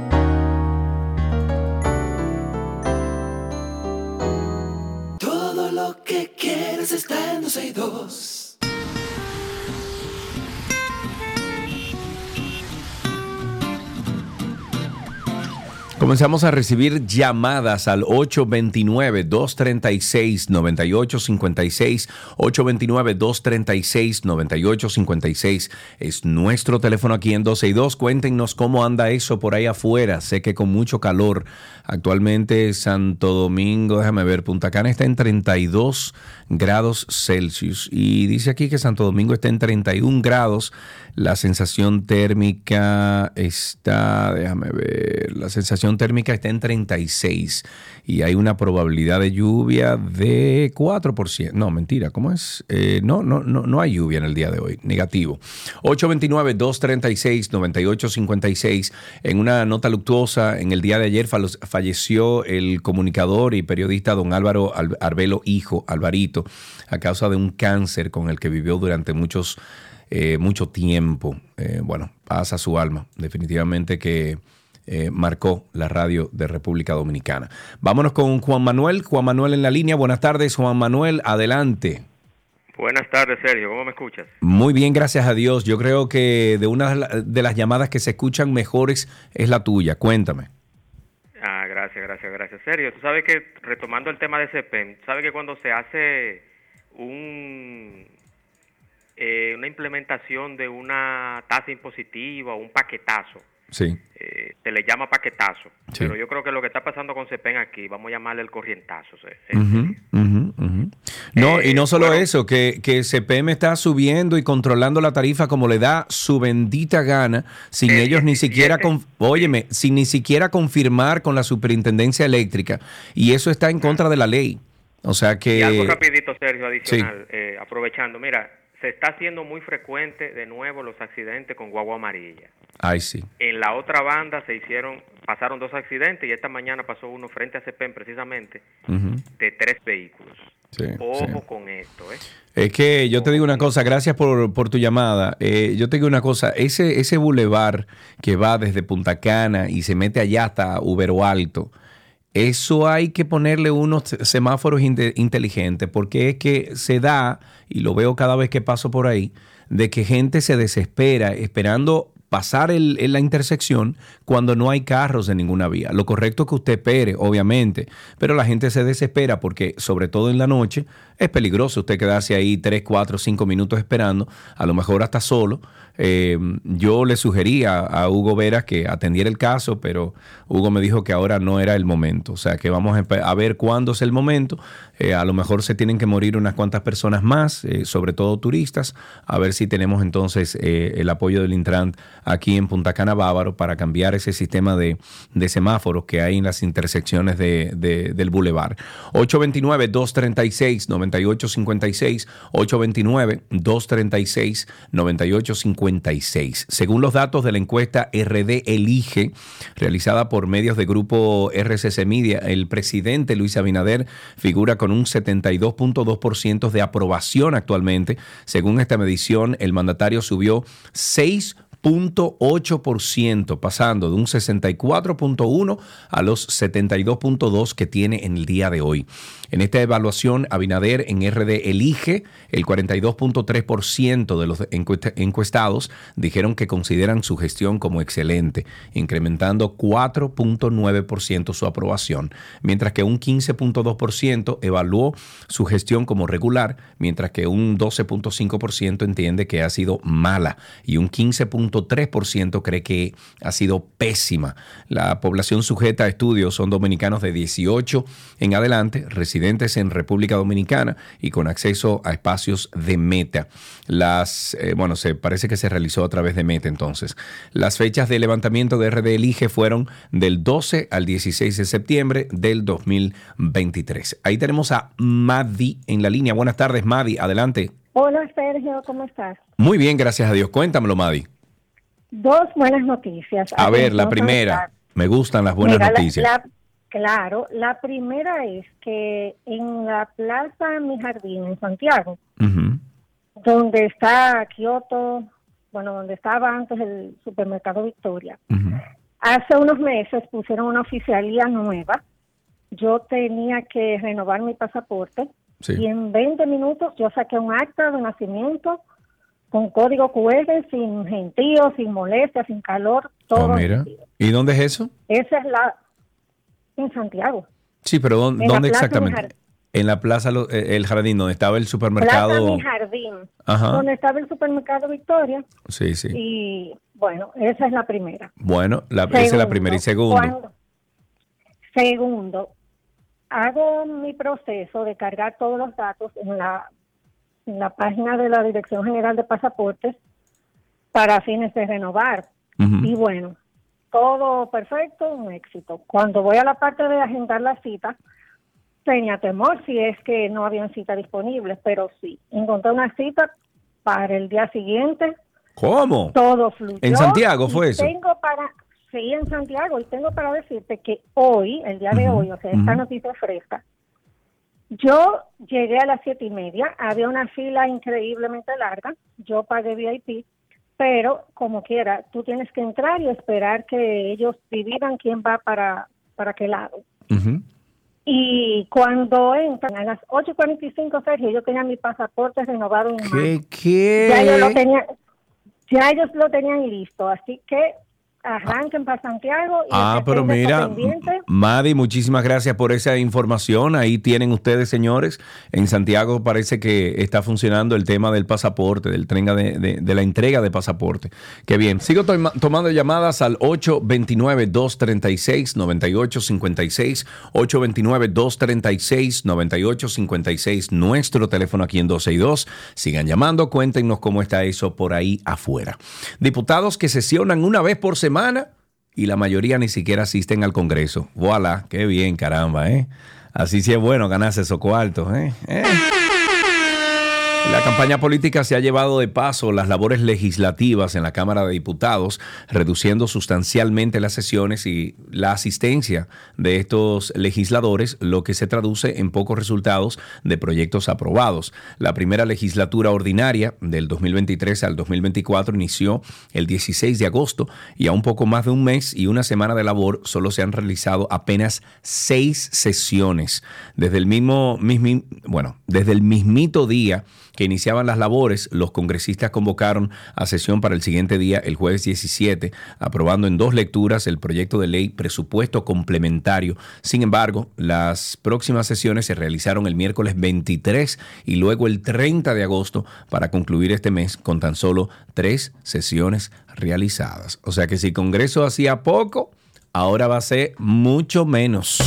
Comenzamos a recibir llamadas al 829-236-9856. 829-236-9856 es nuestro teléfono aquí en 12 y 2. Cuéntenos cómo anda eso por ahí afuera. Sé que con mucho calor. Actualmente Santo Domingo, déjame ver, Punta Cana está en 32 grados Celsius. Y dice aquí que Santo Domingo está en 31 grados. La sensación térmica está, déjame ver, la sensación térmica está en 36 y hay una probabilidad de lluvia de 4%. No, mentira, ¿cómo es? Eh, no, no, no, no hay lluvia en el día de hoy, negativo. 829-236-9856. En una nota luctuosa, en el día de ayer falleció el comunicador y periodista don Álvaro Arbelo Hijo, Alvarito, a causa de un cáncer con el que vivió durante muchos eh, mucho tiempo. Eh, bueno, pasa su alma. Definitivamente que eh, marcó la radio de República Dominicana. Vámonos con Juan Manuel. Juan Manuel en la línea. Buenas tardes, Juan Manuel. Adelante. Buenas tardes, Sergio. ¿Cómo me escuchas? Muy bien, gracias a Dios. Yo creo que de una de las llamadas que se escuchan mejores es la tuya. Cuéntame. Gracias, gracias. Sergio, tú sabes que, retomando el tema de CEPEM, sabes que cuando se hace un, eh, una implementación de una tasa impositiva o un paquetazo. Sí. Eh, se le llama paquetazo. Sí. Pero yo creo que lo que está pasando con CEPEN aquí, vamos a llamarle el corrientazo. Ujú, ujú, ujú. No, y no Eh, solo bueno. eso, que, que CPM está subiendo y controlando la tarifa como le da su bendita gana, sin Eh, ellos y- ni siquiera, con- óyeme, sin ni siquiera confirmar con la superintendencia eléctrica. Y eso está en contra de la ley. O sea que... Y algo rapidito, Sergio, adicional, eh, aprovechando. Mira, se está haciendo muy frecuente de nuevo los accidentes con guagua amarilla. Ay, sí. En la otra banda se hicieron, pasaron dos accidentes y esta mañana pasó uno frente a CEPEN precisamente de tres vehículos. Sí, Ojo sí. con esto, ¿eh? Es que yo te digo una cosa, gracias por, por tu llamada. Eh, yo te digo una cosa, ese, ese bulevar que va desde Punta Cana y se mete allá hasta Ubero Alto, eso hay que ponerle unos semáforos inte- inteligentes, porque es que se da, y lo veo cada vez que paso por ahí, de que gente se desespera esperando pasar el- en la intersección cuando no hay carros en ninguna vía. Lo correcto es que usted espere, obviamente, pero la gente se desespera porque, sobre todo en la noche, es peligroso usted quedarse ahí 3, 4, 5 minutos esperando, a lo mejor hasta solo. Eh, yo le sugería a Hugo Vera que atendiera el caso, pero Hugo me dijo que ahora no era el momento. O sea, que vamos a, ver cuándo es el momento. Eh, a lo mejor se tienen que morir unas cuantas personas más, eh, sobre todo turistas, a ver si tenemos entonces el apoyo del Intran aquí en Punta Cana Bávaro para cambiar ese sistema de, semáforos que hay en las intersecciones de- de- del bulevar. 829-236-9856, 829-236-9856. Según los datos de la encuesta RD Elige, realizada por medios de grupo RCC Media, el presidente Luis Abinader figura con un 72.2% de aprobación actualmente. Según esta medición, el mandatario subió 6 0.8%, pasando de un 64.1 a los 72.2 que tiene en el día de hoy. En esta evaluación, Abinader en RD elige el 42.3% de los encuesta- encuestados dijeron que consideran su gestión como excelente, incrementando 4.9% su aprobación, mientras que un 15.2% evaluó su gestión como regular, mientras que un 12.5% entiende que ha sido mala y un 15.3% cree que ha sido pésima. La población sujeta a estudios son dominicanos de 18 en adelante, residentes en República Dominicana y con acceso a espacios de meta. Las, eh, bueno, se parece que se realizó a través de meta entonces. Las fechas de levantamiento de RD Elige fueron del 12 al 16 de septiembre del 2023. Ahí tenemos a Madi en la línea. Buenas tardes, Madi. Adelante. Hola Sergio, ¿cómo estás? Muy bien, gracias a Dios. Cuéntamelo, Madi. Dos buenas noticias. A ver, la primera. Me gustan las buenas Mira, la- noticias. la- claro, la primera es que en la Plaza Mi Jardín en Santiago, donde está Kioto, bueno, donde estaba antes el supermercado Victoria, hace unos meses pusieron una oficialía nueva. Yo tenía que renovar mi pasaporte Sí. y en 20 minutos yo saqué un acta de nacimiento con código QR, sin gentío, sin molestia, sin calor, todo. Oh, mira. ¿Y dónde es eso? Esa es la en Santiago. Sí, pero ¿dónde, exactamente? En la plaza, Lo- eh, el jardín, donde estaba el supermercado. Plaza Mi Jardín, Ajá. donde estaba el supermercado Victoria. Sí, sí. Y bueno, esa es la primera. Bueno, la, esa es la primera. Y segundo. cuando- segundo, hago mi proceso de cargar todos los datos en la, en la página de la Dirección General de Pasaportes para fines de renovar. Y bueno, todo perfecto, un éxito. Cuando voy a la parte de agendar la cita, tenía temor si es que no habían cita disponibles, pero sí, encontré una cita para el día siguiente, ¿Cómo? todo fluyó. ¿En Santiago fue eso? Tengo para, sí, en Santiago, y tengo para decirte que hoy, el día de hoy, o sea, esta noticia es fresca, yo llegué a las siete y media, había una fila increíblemente larga, yo pagué VIP, pero como quiera, tú tienes que entrar y esperar que ellos dividan quién va para, para qué lado. Y cuando entran a las 8.45, Sergio, yo tenía mi pasaporte renovado en mano. ¿Qué? ¿Qué? Ya ellos lo tenían, ya ellos lo tenían listo, así que arranquen para Santiago. Y ah, pero mira, Madi, muchísimas gracias por esa información. Ahí tienen ustedes, señores. En Santiago parece que está funcionando el tema del pasaporte, del tren de, de, la entrega de pasaporte. Qué bien. Sigo tomando llamadas al 829-236-9856. 829-236-9856. Nuestro teléfono aquí en 262. Sigan llamando, cuéntenos cómo está eso por ahí afuera. Diputados que sesionan una vez por semana y la mayoría ni siquiera asisten al Congreso. Voilà, qué bien, caramba, ¿eh? Así sí es bueno ganarse esos cuartos, ¿eh? ¿Eh? La campaña política se ha llevado de paso las labores legislativas en la Cámara de Diputados, reduciendo sustancialmente las sesiones y la asistencia de estos legisladores, lo que se traduce en pocos resultados de proyectos aprobados. La primera legislatura ordinaria del 2023 al 2024 inició el 16 de agosto y a un poco más de un mes y una semana de labor solo se han realizado apenas seis sesiones. Desde el mismo, mismo bueno, desde el mismito día que iniciaban las labores, los congresistas convocaron a sesión para el siguiente día, el jueves 17, aprobando en dos lecturas el proyecto de ley presupuesto complementario. Sin embargo, las próximas sesiones se realizaron el miércoles 23 y luego el 30 de agosto para concluir este mes con tan solo tres sesiones realizadas. O sea que si Congreso hacía poco, ahora va a ser mucho menos.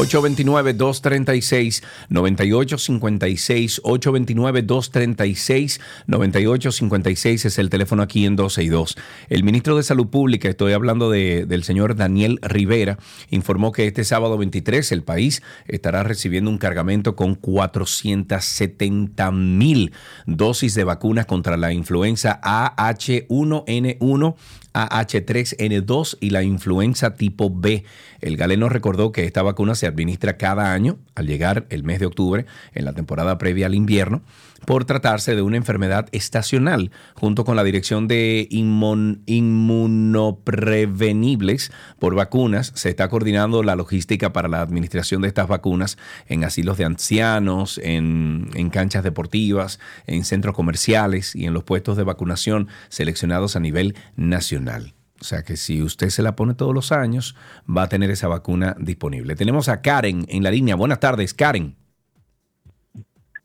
829-236-9856. 829-236-9856 es el teléfono aquí en 12 y 2. El ministro de Salud Pública, estoy hablando de, del señor Daniel Rivera, informó que este sábado 23 el país estará recibiendo un cargamento con 470 mil dosis de vacunas contra la influenza AH1N1 AH3N2 y la influenza tipo B. El galeno recordó que esta vacuna se administra cada año al llegar el mes de octubre en la temporada previa al invierno por tratarse de una enfermedad estacional. Junto con la Dirección de Inmunoprevenibles por Vacunas, se está coordinando la logística para la administración de estas vacunas en asilos de ancianos, en, en canchas deportivas, en centros comerciales y en los puestos de vacunación seleccionados a nivel nacional. O sea que si usted se la pone todos los años, va a tener esa vacuna disponible. Tenemos a Karen en la línea. Buenas tardes, Karen.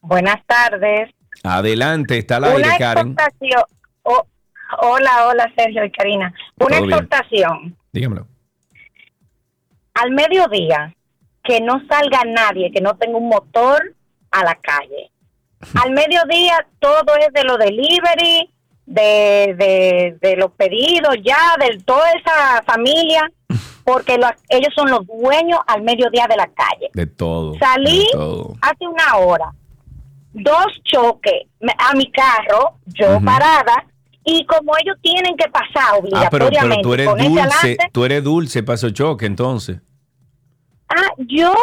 Buenas tardes. Adelante, está la aire, Karen. hola, hola, Sergio y Karina. Una exhortación. Dígamelo. Al mediodía, que no salga nadie que no tenga un motor a la calle. Al mediodía todo es de lo delivery, de, de, de los pedidos ya, de toda esa familia, porque ellos son los dueños al mediodía de la calle. De todo. Salí hace una hora dos choques a mi carro, yo parada, y como ellos tienen que pasar obligatoriamente. Ah, pero, tú eres dulce, tú eres dulce para esos choques entonces. Ah, yo,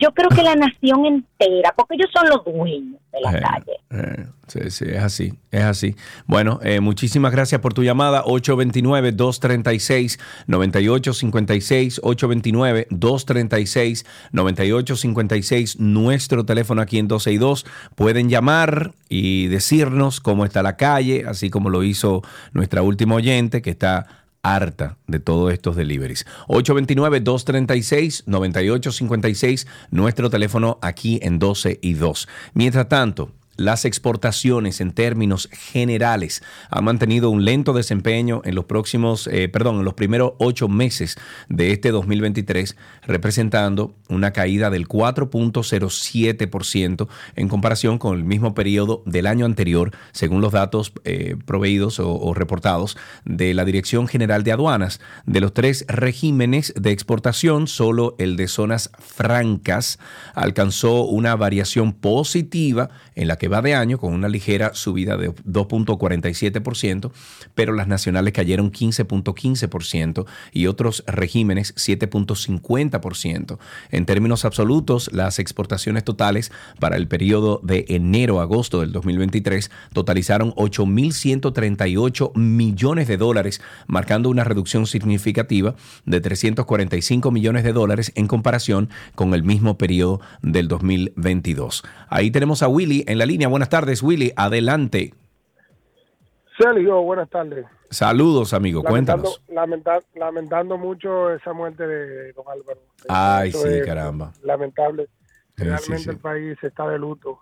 yo creo que la nación entera, porque ellos son los dueños de la calle. Eh, sí, sí, es así, es así. Bueno, eh, muchísimas gracias por tu llamada, 829-236-9856, 829-236-9856, nuestro teléfono aquí en 262. Pueden llamar y decirnos cómo está la calle, así como lo hizo nuestra última oyente, que está harta de todos estos deliveries. 829-236-9856, nuestro teléfono aquí en 12 y 2. Mientras tanto, las exportaciones en términos generales han mantenido un lento desempeño en los próximos, eh, perdón, en los primeros ocho meses de este 2023, representando una caída del 4.07% en comparación con el mismo periodo del año anterior, según los datos eh, proveídos o, o reportados de la Dirección General de Aduanas. De los tres regímenes de exportación, solo el de zonas francas alcanzó una variación positiva en la que va de año con una ligera subida de 2.47%, pero las nacionales cayeron 15.15% y otros regímenes 7.50%. En términos absolutos, las exportaciones totales para el periodo de enero agosto del 2023 totalizaron 8.138 millones de dólares, marcando una reducción significativa de 345 millones de dólares en comparación con el mismo periodo del 2022. Ahí tenemos a Willy en la línea. Buenas tardes, Willy. Adelante. Sergio, buenas tardes. Saludos, amigo. Lamentando, Cuéntanos. lamentando mucho esa muerte de don Álvaro. Ay, sí, es caramba. Lamentable. Sí, sí, Realmente sí. el país está de luto.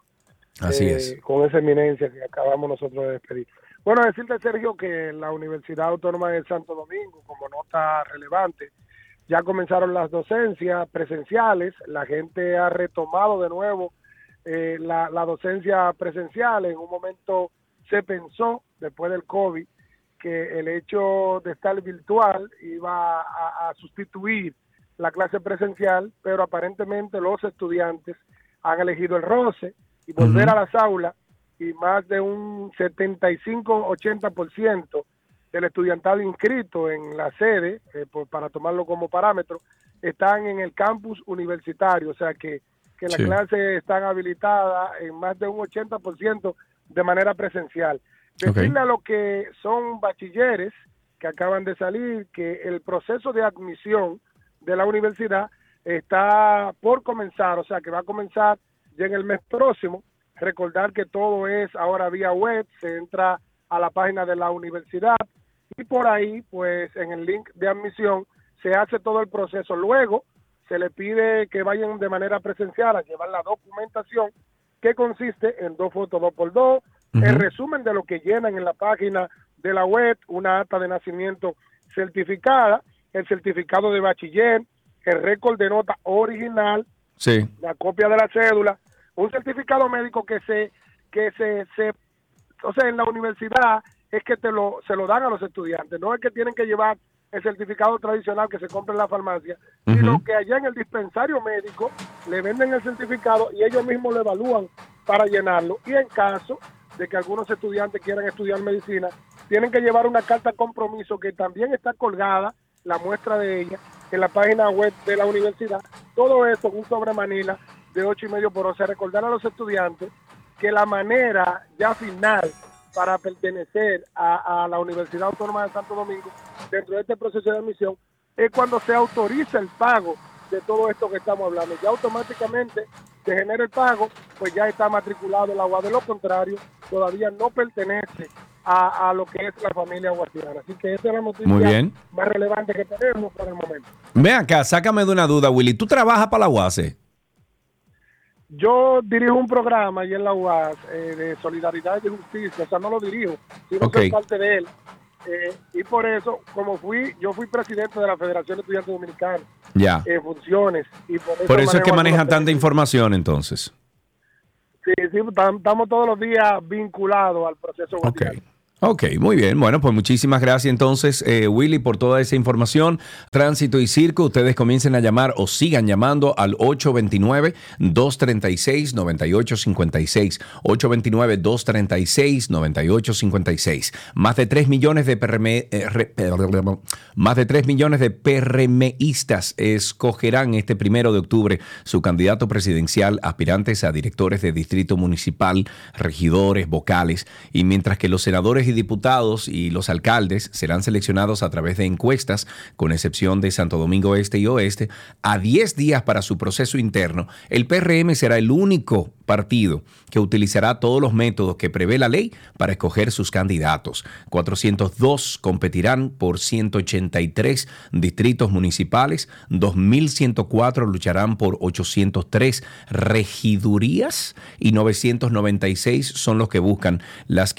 Así eh, es. Con esa eminencia que acabamos nosotros de despedir. Bueno, decirte, Sergio, que la Universidad Autónoma de Santo Domingo, como nota relevante, ya comenzaron las docencias presenciales, la gente ha retomado de nuevo eh, la, la docencia presencial. En un momento se pensó, después del COVID, que el hecho de estar virtual iba a, a sustituir la clase presencial, pero aparentemente los estudiantes han elegido el roce y volver a las aulas y más de un 75-80% del estudiantado inscrito en la sede, eh, por- para tomarlo como parámetro, están en el campus universitario, o sea que, que las Sí. clases están habilitadas en más de un 80% de manera presencial. Decirle a los que son bachilleres que acaban de salir que el proceso de admisión de la universidad está por comenzar, o sea que va a comenzar ya en el mes próximo. Recordar que todo es ahora vía web, se entra a la página de la universidad y por ahí, pues en el link de admisión se hace todo el proceso. Luego se le pide que vayan de manera presencial a llevar la documentación que consiste en dos fotos dos por dos, el resumen de lo que llenan en la página de la web, una acta de nacimiento certificada, el certificado de bachiller, el récord de nota original, Sí. la copia de la cédula, un certificado médico que se que se, se o sea, en la universidad es que te lo se lo dan a los estudiantes, no es que tienen que llevar el certificado tradicional que se compra en la farmacia, sino que allá en el dispensario médico le venden el certificado y ellos mismos lo evalúan para llenarlo y en caso de que algunos estudiantes quieran estudiar medicina, tienen que llevar una carta de compromiso que también está colgada, la muestra de ella, en la página web de la universidad. Todo esto en un sobre Manila de ocho y medio por once. Recordar a los estudiantes que la manera ya final para pertenecer a, a la Universidad Autónoma de Santo Domingo dentro de este proceso de admisión es cuando se autoriza el pago de todo esto que estamos hablando. Ya automáticamente se genera el pago, pues ya está matriculado el agua. De lo contrario, todavía no pertenece a, a lo que es la familia guardiana. Así que esa es la noticia Muy bien. más relevante que tenemos por el momento. Ven acá, sácame de una duda, Willy. ¿Tú trabajas para la UASE? Yo dirijo un programa ahí en la UAS eh, de solidaridad y de justicia, o sea, no lo dirijo, sino Ok. soy parte de él. Eh, y por eso, como fui, yo fui presidente de la Federación de Estudiantes Dominicanos Ya. en funciones. Y por eso, Por eso es que manejan tanta información entonces. Sí, sí, tam- estamos todos los días vinculados al proceso guardián. Ok, muy bien. Bueno, pues muchísimas gracias entonces, eh, Willy, por toda esa información. Tránsito y Circo, ustedes comiencen a llamar o sigan llamando al 829-236-9856. 829-236-9856. Más de 3 millones de PRM, eh, más de 3 millones de PRMistas escogerán este primero de octubre su candidato presidencial, aspirantes a directores de distrito municipal, regidores, vocales, y mientras que los senadores y diputados y los alcaldes serán seleccionados a través de encuestas, con excepción de Santo Domingo Este y Oeste, a 10 días para su proceso interno, el PRM será el único partido que utilizará todos los métodos que prevé la ley para escoger sus candidatos. 402 competirán por 183 distritos municipales, 2.104 lucharán por 803 regidurías y 996 son los que buscan las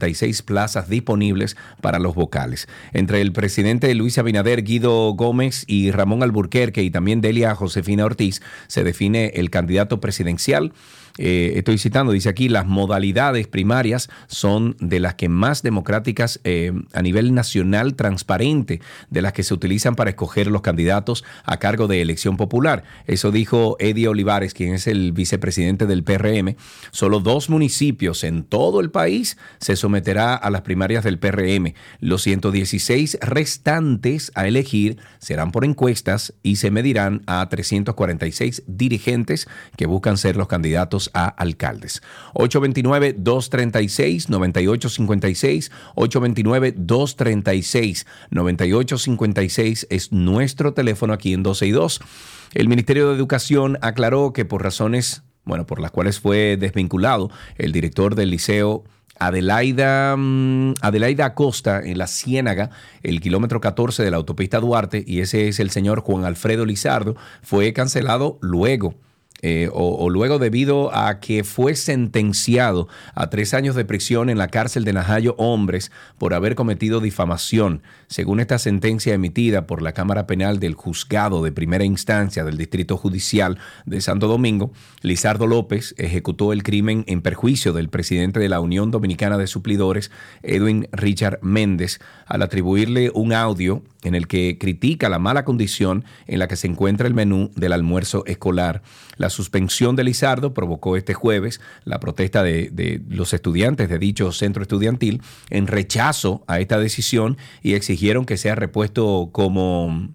586 plazas disponibles para los vocales. Entre el presidente Luis Abinader, Guido Gómez y Ramón Alburquerque y también Delia Josefina Ortiz se define el candidato presidencial eh, estoy citando, dice aquí, las modalidades primarias son de las que más democráticas eh, a nivel nacional transparente, de las que se utilizan para escoger los candidatos a cargo de elección popular. Eso dijo Eddie Olivares, quien es el vicepresidente del PRM. Solo dos municipios en todo el país se someterá a las primarias del PRM. Los 116 restantes a elegir serán por encuestas y se medirán a 346 dirigentes que buscan ser los candidatos a alcaldes. 829-236-9856, 829-236-9856 es nuestro teléfono aquí en 12 y 2. El Ministerio de Educación aclaró que por razones, bueno, por las cuales fue desvinculado el director del liceo Adelaida, mm, Adelaida Acosta en la Ciénaga, el kilómetro 14 de la autopista Duarte, y ese es el señor Juan Alfredo Lizardo, fue cancelado luego eh, o, luego debido a que fue sentenciado a tres años de prisión en la cárcel de Najayo Hombres por haber cometido difamación. Según esta sentencia emitida por la Cámara Penal del Juzgado de Primera Instancia del Distrito Judicial de Santo Domingo, Lizardo López ejecutó el crimen en perjuicio del presidente de la Unión Dominicana de Suplidores, Edwin Richard Méndez, al atribuirle un audio en el que critica la mala condición en la que se encuentra el menú del almuerzo escolar. La suspensión de Lizardo provocó este jueves la protesta de, los estudiantes de dicho centro estudiantil en rechazo a esta decisión y exigieron que sea repuesto como,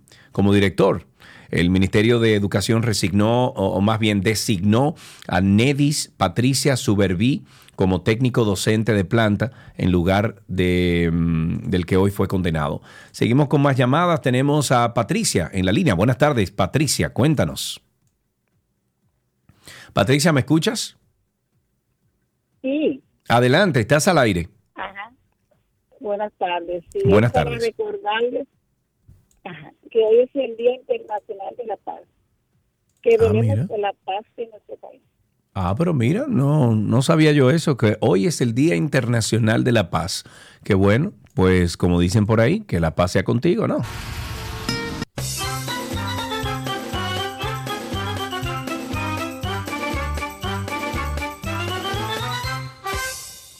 director. El Ministerio de Educación resignó, o, más bien designó a Nedis Patricia Suberví como técnico docente de planta en lugar de, mm, del que hoy fue condenado. Seguimos con más llamadas. Tenemos a Patricia en la línea. Buenas tardes, Patricia, cuéntanos. Patricia, ¿me escuchas? Sí. Adelante, estás al aire. Ajá. Buenas tardes. Buenas tardes. Para recordarles que hoy es el Día Internacional de la Paz. Que ah, venimos de la paz en nuestro país. Ah, pero mira, no, no sabía yo eso, que hoy es el Día Internacional de la Paz. Qué bueno, pues como dicen por ahí, que la paz sea contigo, ¿no?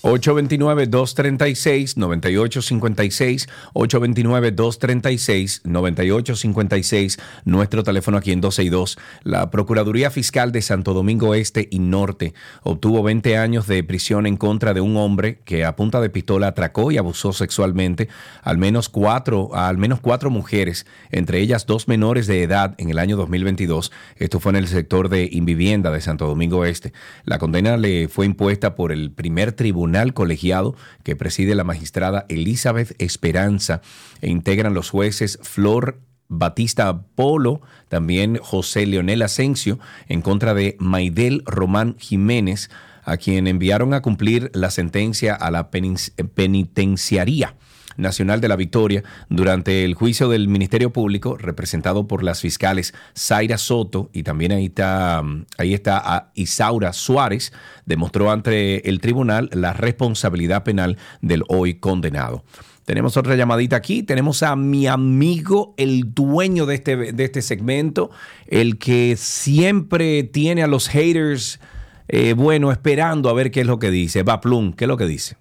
829-236-9856, 829-236-9856, nuestro teléfono aquí en 12 y 2. La Procuraduría Fiscal de Santo Domingo Este y Norte obtuvo 20 años de prisión en contra de un hombre que a punta de pistola atracó y abusó sexualmente al menos cuatro, a al menos cuatro mujeres, entre ellas dos menores de edad en el año 2022. Esto fue en el sector de Invivienda de Santo Domingo Este. La condena le fue impuesta por el primer tribunal colegiado que preside la magistrada Elizabeth Esperanza e integran los jueces Flor Batista Polo, también José Leonel Asensio, en contra de Maidel Román Jiménez, a quien enviaron a cumplir la sentencia a la penitenciaría Nacional de la Victoria durante el juicio del Ministerio Público representado por las fiscales Zaira Soto y también ahí está, ahí está Isaura Suárez, demostró ante el tribunal la responsabilidad penal del hoy condenado. Tenemos otra llamadita aquí. Tenemos a mi amigo, el dueño de este, de este segmento, el que siempre tiene a los haters, eh, bueno, esperando a ver qué es lo que dice. Va, Plum, ¿qué es lo que dice?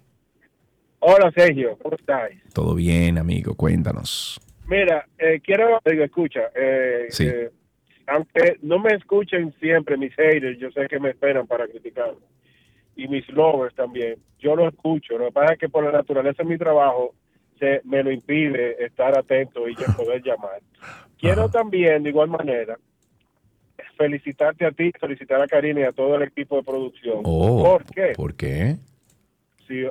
Hola Sergio, ¿cómo estás? Todo bien, amigo, cuéntanos. Mira, eh, quiero, escucha, eh, eh, aunque no me escuchen siempre mis haters, yo sé que me esperan para criticar, y mis lovers también, yo lo escucho, lo que pasa es que por la naturaleza de mi trabajo se me lo impide estar atento y yo poder llamar. [LAUGHS] Quiero también, de igual manera, felicitarte a ti, felicitar a Karina y a todo el equipo de producción. Oh, ¿Por qué? ¿Por qué? Sí,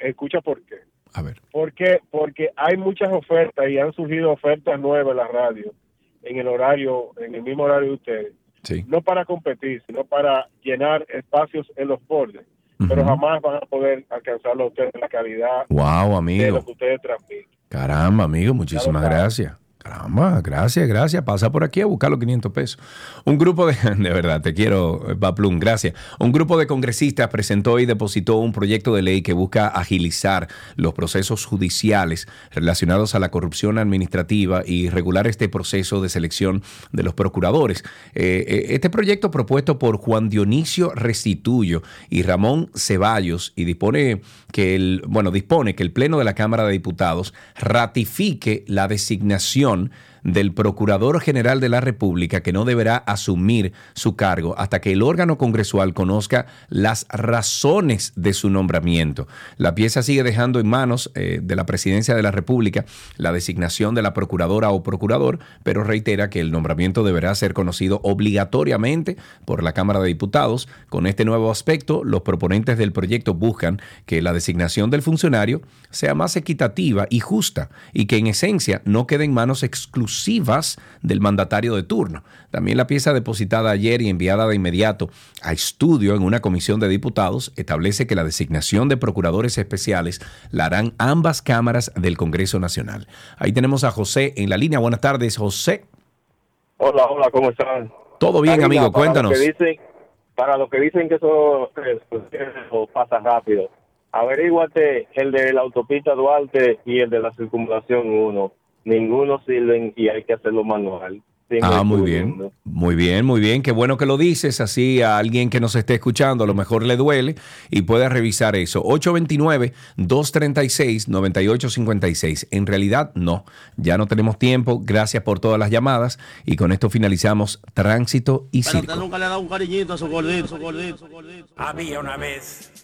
escucha por qué. A ver. Porque, porque hay muchas ofertas y han surgido ofertas nuevas en la radio, en el horario, en el mismo horario de ustedes. Sí. No para competir, sino para llenar espacios en los bordes. Pero jamás van a poder alcanzar a ustedes la calidad wow, amigo. de lo que ustedes transmiten. Caramba, amigo, muchísimas gracias. Gracias, gracias. Pasa por aquí a buscar los 500 pesos. Un grupo de, [LAUGHS] de verdad, te quiero, Paplum, gracias. Un grupo de congresistas presentó y depositó un proyecto de ley que busca agilizar los procesos judiciales relacionados a la corrupción administrativa y regular este proceso de selección de los procuradores. Eh, eh, este proyecto propuesto por Juan Dionisio Restituyo y Ramón Ceballos y dispone que el, bueno, dispone que el Pleno de la Cámara de Diputados ratifique la designación on del Procurador General de la República que no deberá asumir su cargo hasta que el órgano congresual conozca las razones de su nombramiento. La pieza sigue dejando en manos eh, de la Presidencia de la República la designación de la Procuradora o Procurador, pero reitera que el nombramiento deberá ser conocido obligatoriamente por la Cámara de Diputados. Con este nuevo aspecto, los proponentes del proyecto buscan que la designación del funcionario sea más equitativa y justa y que en esencia no quede en manos exclusivas del mandatario de turno. También la pieza depositada ayer y enviada de inmediato a estudio en una comisión de diputados establece que la designación de procuradores especiales la harán ambas cámaras del Congreso Nacional. Ahí tenemos a José en la línea. Buenas tardes, José. Hola, hola, ¿cómo están? Todo bien, amigo, cuéntanos. Dicen, para los que dicen que eso, eso pasa rápido, averíguate el de la autopista Duarte y el de la circunvalación 1. Ninguno sirven y hay que hacerlo manual. Ah, muy bien. Muy bien, muy bien. Qué bueno que lo dices. Así a alguien que nos esté escuchando a lo mejor le duele y pueda revisar eso. 829-236-9856. En realidad, no. Ya no tenemos tiempo. Gracias por todas las llamadas. Y con esto finalizamos Tránsito y Pero Circo. usted nunca le ha dado un cariñito a su gordito, su gordito, su gordito. Había una vez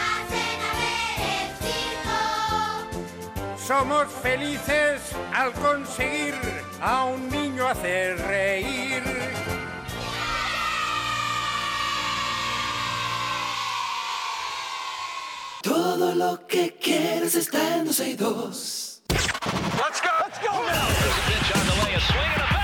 Somos felices al conseguir a un niño hacer reír. Todo lo que quieres está en 12 y 2. Let's go. Let's go. There's a pitch on the way, a swing and a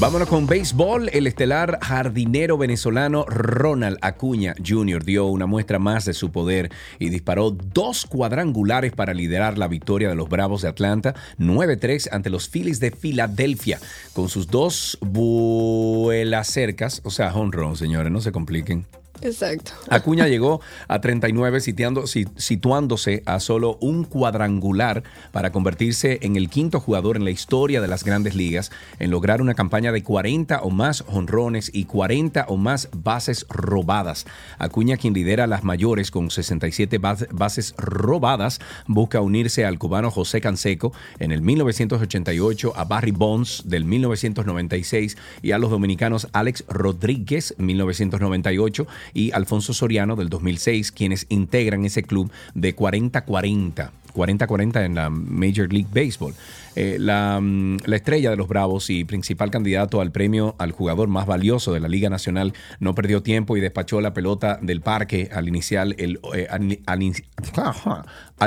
Vámonos con béisbol. El estelar jardinero venezolano Ronald Acuña Jr. dio una muestra más de su poder y disparó dos cuadrangulares para liderar la victoria de los Bravos de Atlanta 9-3 ante los Phillies de Filadelfia. Con sus dos vuelas cercas, o sea, home run, señores, no se compliquen. Exacto. Acuña llegó a 39 sitiando- si- situándose a solo un cuadrangular para convertirse en el quinto jugador en la historia de las grandes ligas en lograr una campaña de 40 o más honrones y 40 o más bases robadas. Acuña, quien lidera las mayores con 67 bas- bases robadas, busca unirse al cubano José Canseco en el 1988, a Barry Bonds del 1996 y a los dominicanos Alex Rodríguez 1998 y Alfonso Soriano del 2006, quienes integran ese club de 40-40. 40-40 en la Major League Baseball. Eh, la, mm, la estrella de los Bravos y principal candidato al premio al jugador más valioso de la Liga Nacional no perdió tiempo y despachó la pelota del parque al iniciar el, eh,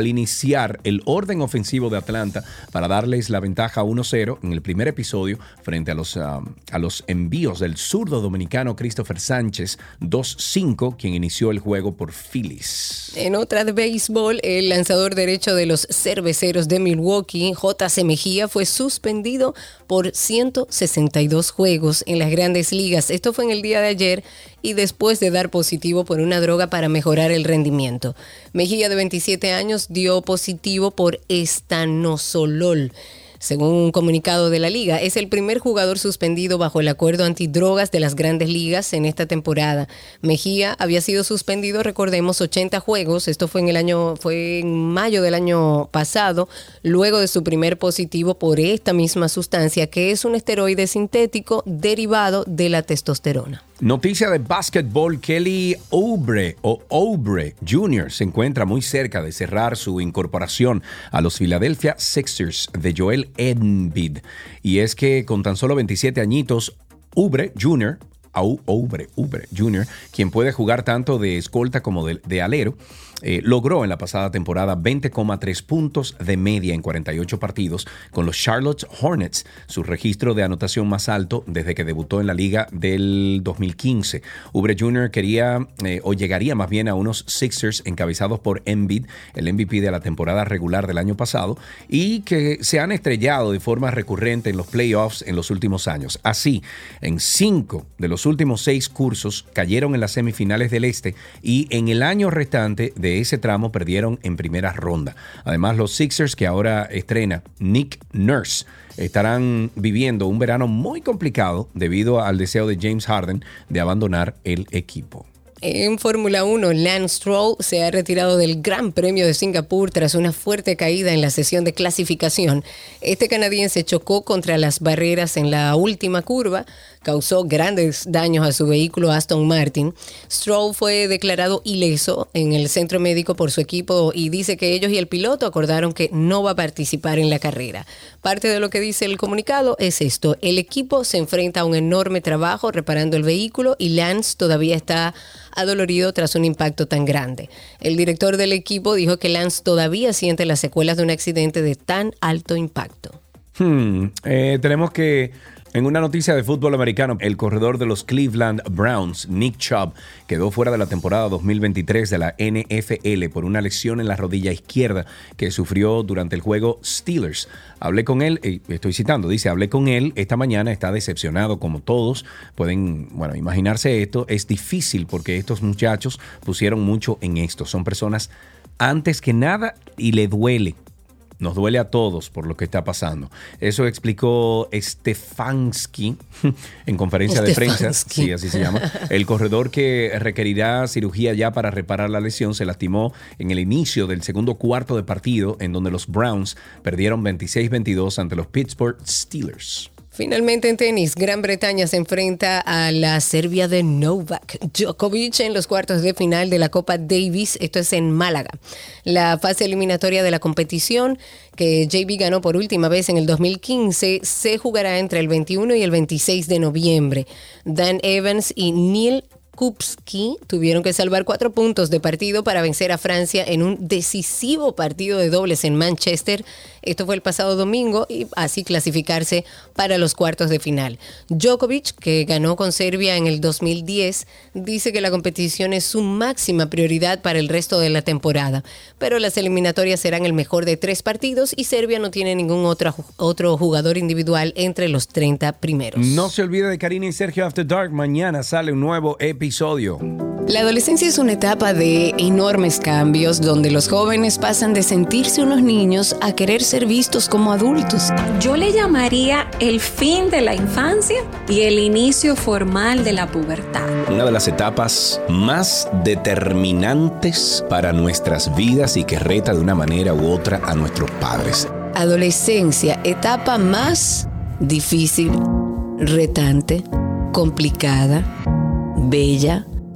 iniciar el orden ofensivo de Atlanta para darles la ventaja 1-0 en el primer episodio frente a los, ah, a los envíos del zurdo dominicano Christopher Sánchez 2-5, quien inició el juego por Phillies. En otra de béisbol, el lanzador derecho de los cerveceros de Milwaukee, J.C. Mejía, fue suspendido por 162 juegos en las grandes ligas. Esto fue en el día de ayer y después de dar positivo por una droga para mejorar el rendimiento. Mejía, de 27 años, dio positivo por estaноsolol. Según un comunicado de la liga. Es el primer jugador suspendido bajo el acuerdo antidrogas de las grandes ligas en esta temporada. Mejía había sido suspendido, recordemos, 80 juegos. Esto fue en el año, fue en mayo del año pasado, luego de su primer positivo por esta misma sustancia, que es un esteroide sintético derivado de la testosterona. Noticia de básquetbol, Kelly Oubre o Oubre Jr. se encuentra muy cerca de cerrar su incorporación a los Philadelphia Sixers de Joel Embiid. Y es que con tan solo 27 añitos, Oubre Jr., Jr., quien puede jugar tanto de escolta como de alero, eh, logró en la pasada temporada 20,3 puntos de media en 48 partidos con los Charlotte Hornets, su registro de anotación más alto desde que debutó en la liga del 2015. Oubre Jr. quería eh, o llegaría más bien a unos Sixers encabezados por Embiid, el MVP de la temporada regular del año pasado, y que se han estrellado de forma recurrente en los playoffs en los últimos años. Así, en cinco de los últimos seis cursos cayeron en las semifinales del Este y en el año restante de ese tramo perdieron en primera ronda. Además, los Sixers que ahora estrena Nick Nurse estarán viviendo un verano muy complicado debido al deseo de James Harden de abandonar el equipo. En Fórmula 1, Lance Stroll se ha retirado del Gran Premio de Singapur tras una fuerte caída en la sesión de clasificación. Este canadiense chocó contra las barreras en la última curva, causó grandes daños a su vehículo Aston Martin. Stroll fue declarado ileso en el centro médico por su equipo y dice que ellos y el piloto acordaron que no va a participar en la carrera. Parte de lo que dice el comunicado es esto, el equipo se enfrenta a un enorme trabajo reparando el vehículo y Lance todavía está adolorido tras un impacto tan grande. El director del equipo dijo que Lance todavía siente las secuelas de un accidente de tan alto impacto. Hmm, eh, tenemos que, en una noticia de fútbol americano, el corredor de los Cleveland Browns, Nick Chubb, quedó fuera de la temporada 2023 de la NFL por una lesión en la rodilla izquierda que sufrió durante el juego Steelers. Hablé con él, estoy citando, dice, hablé con él esta mañana, está decepcionado como todos. Pueden, bueno, imaginarse esto, es difícil porque estos muchachos pusieron mucho en esto. Son personas antes que nada y le duele nos duele a todos por lo que está pasando. Eso explicó Stefanski [LAUGHS] en conferencia de prensa. Sí, así se llama. El corredor que requerirá cirugía ya para reparar la lesión se lastimó en el inicio del segundo cuarto de partido, en donde los Browns perdieron 26-22 ante los Pittsburgh Steelers. Finalmente en tenis, Gran Bretaña se enfrenta a la Serbia de Novak Djokovic en los cuartos de final de la Copa Davis. Esto es en Málaga. La fase eliminatoria de la competición que JB ganó por última vez en el 2015 se jugará entre el 21 y el 26 de noviembre. Dan Evans y Neil Kupski tuvieron que salvar cuatro puntos de partido para vencer a Francia en un decisivo partido de dobles en Manchester. Esto fue el pasado domingo y así clasificarse para los cuartos de final. Djokovic, que ganó con Serbia en el 2010, dice que la competición es su máxima prioridad para el resto de la temporada, pero las eliminatorias serán el mejor de tres partidos y Serbia no tiene ningún otro, otro jugador individual entre los 30 primeros. No se olvide de Karina y Sergio After Dark. Mañana sale un nuevo episodio. La adolescencia es una etapa de enormes cambios donde los jóvenes pasan de sentirse unos niños a querer ser vistos como adultos. Yo le llamaría el fin de la infancia y el inicio formal de la pubertad. Una de las etapas más determinantes para nuestras vidas y que reta de una manera u otra a nuestros padres. Adolescencia, etapa más difícil, retante, complicada, bella,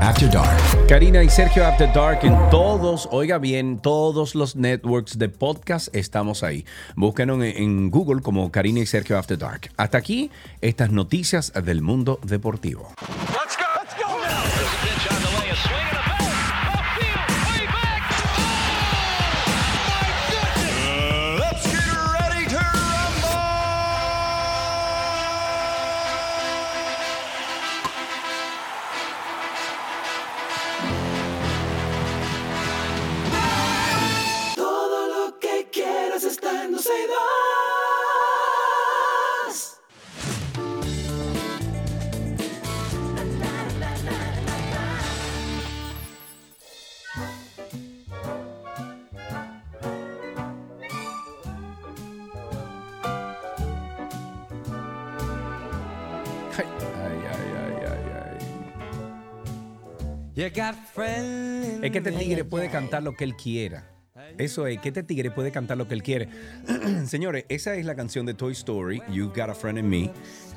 After Dark. Karina y Sergio After Dark en todos, oiga bien, todos los networks de podcast estamos ahí. Búsquenos en, en Google como Karina y Sergio After Dark. Hasta aquí estas noticias del mundo deportivo. Let's Es que este tigre puede cantar lo que él quiera. Eso es, que este tigre puede cantar lo que él quiere. [CLEARS THROAT] Señores, esa es la canción de Toy Story, You Got a Friend in Me.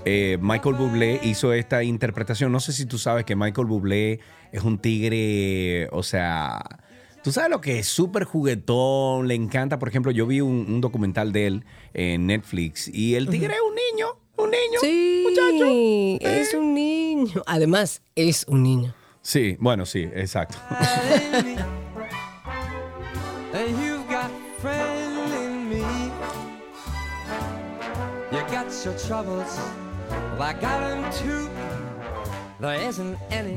Eh, Michael Bublé hizo esta interpretación. No sé si tú sabes que Michael Bublé es un tigre, o sea, tú sabes lo que es súper juguetón, le encanta. Por ejemplo, yo vi un, un documental de él en Netflix y el tigre es un niño, un niño, Sí, muchacho. es un niño. Además, es un niño. Sí, bueno, sí, exacto. [LAUGHS]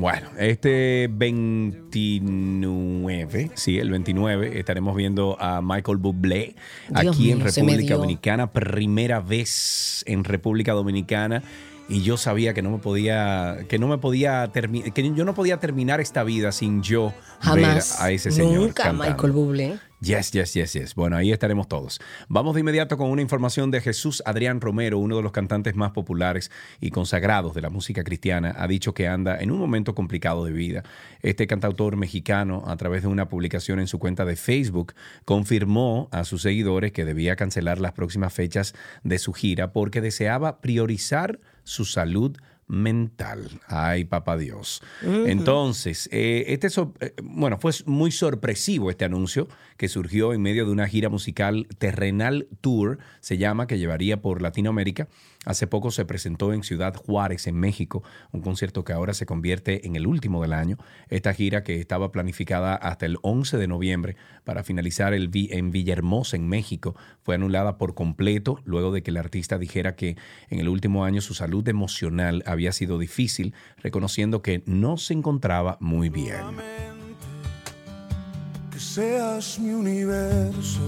Bueno, este 29, sí, el 29, estaremos viendo a Michael Bublé Dios aquí en mío, me República. Dominicana, primera vez en República Dominicana. Y yo sabía que no me podía, que no me podía terminar, que yo no podía terminar esta vida sin yo Jamás. ver a ese señor. Nunca cantando. Michael Bublé. Yes, yes, yes, yes. Bueno, ahí estaremos todos. Vamos de inmediato con una información de Jesús Adrián Romero, uno de los cantantes más populares y consagrados de la música cristiana. Ha dicho que anda en un momento complicado de vida. Este cantautor mexicano, a través de una publicación en su cuenta de Facebook, confirmó a sus seguidores que debía cancelar las próximas fechas de su gira porque deseaba priorizar su salud mental. Ay, papá Dios. Entonces, eh, este so- eh, bueno, fue muy sorpresivo este anuncio que surgió en medio de una gira musical Terrenal Tour, se llama, que llevaría por Latinoamérica. Hace poco se presentó en Ciudad Juárez, en México, un concierto que ahora se convierte en el último del año. Esta gira que estaba planificada hasta el 11 de noviembre para finalizar el en Villahermosa, en México, fue anulada por completo luego de que el artista dijera que en el último año su salud emocional había sido difícil, reconociendo que no se encontraba muy bien. que seas mi universo.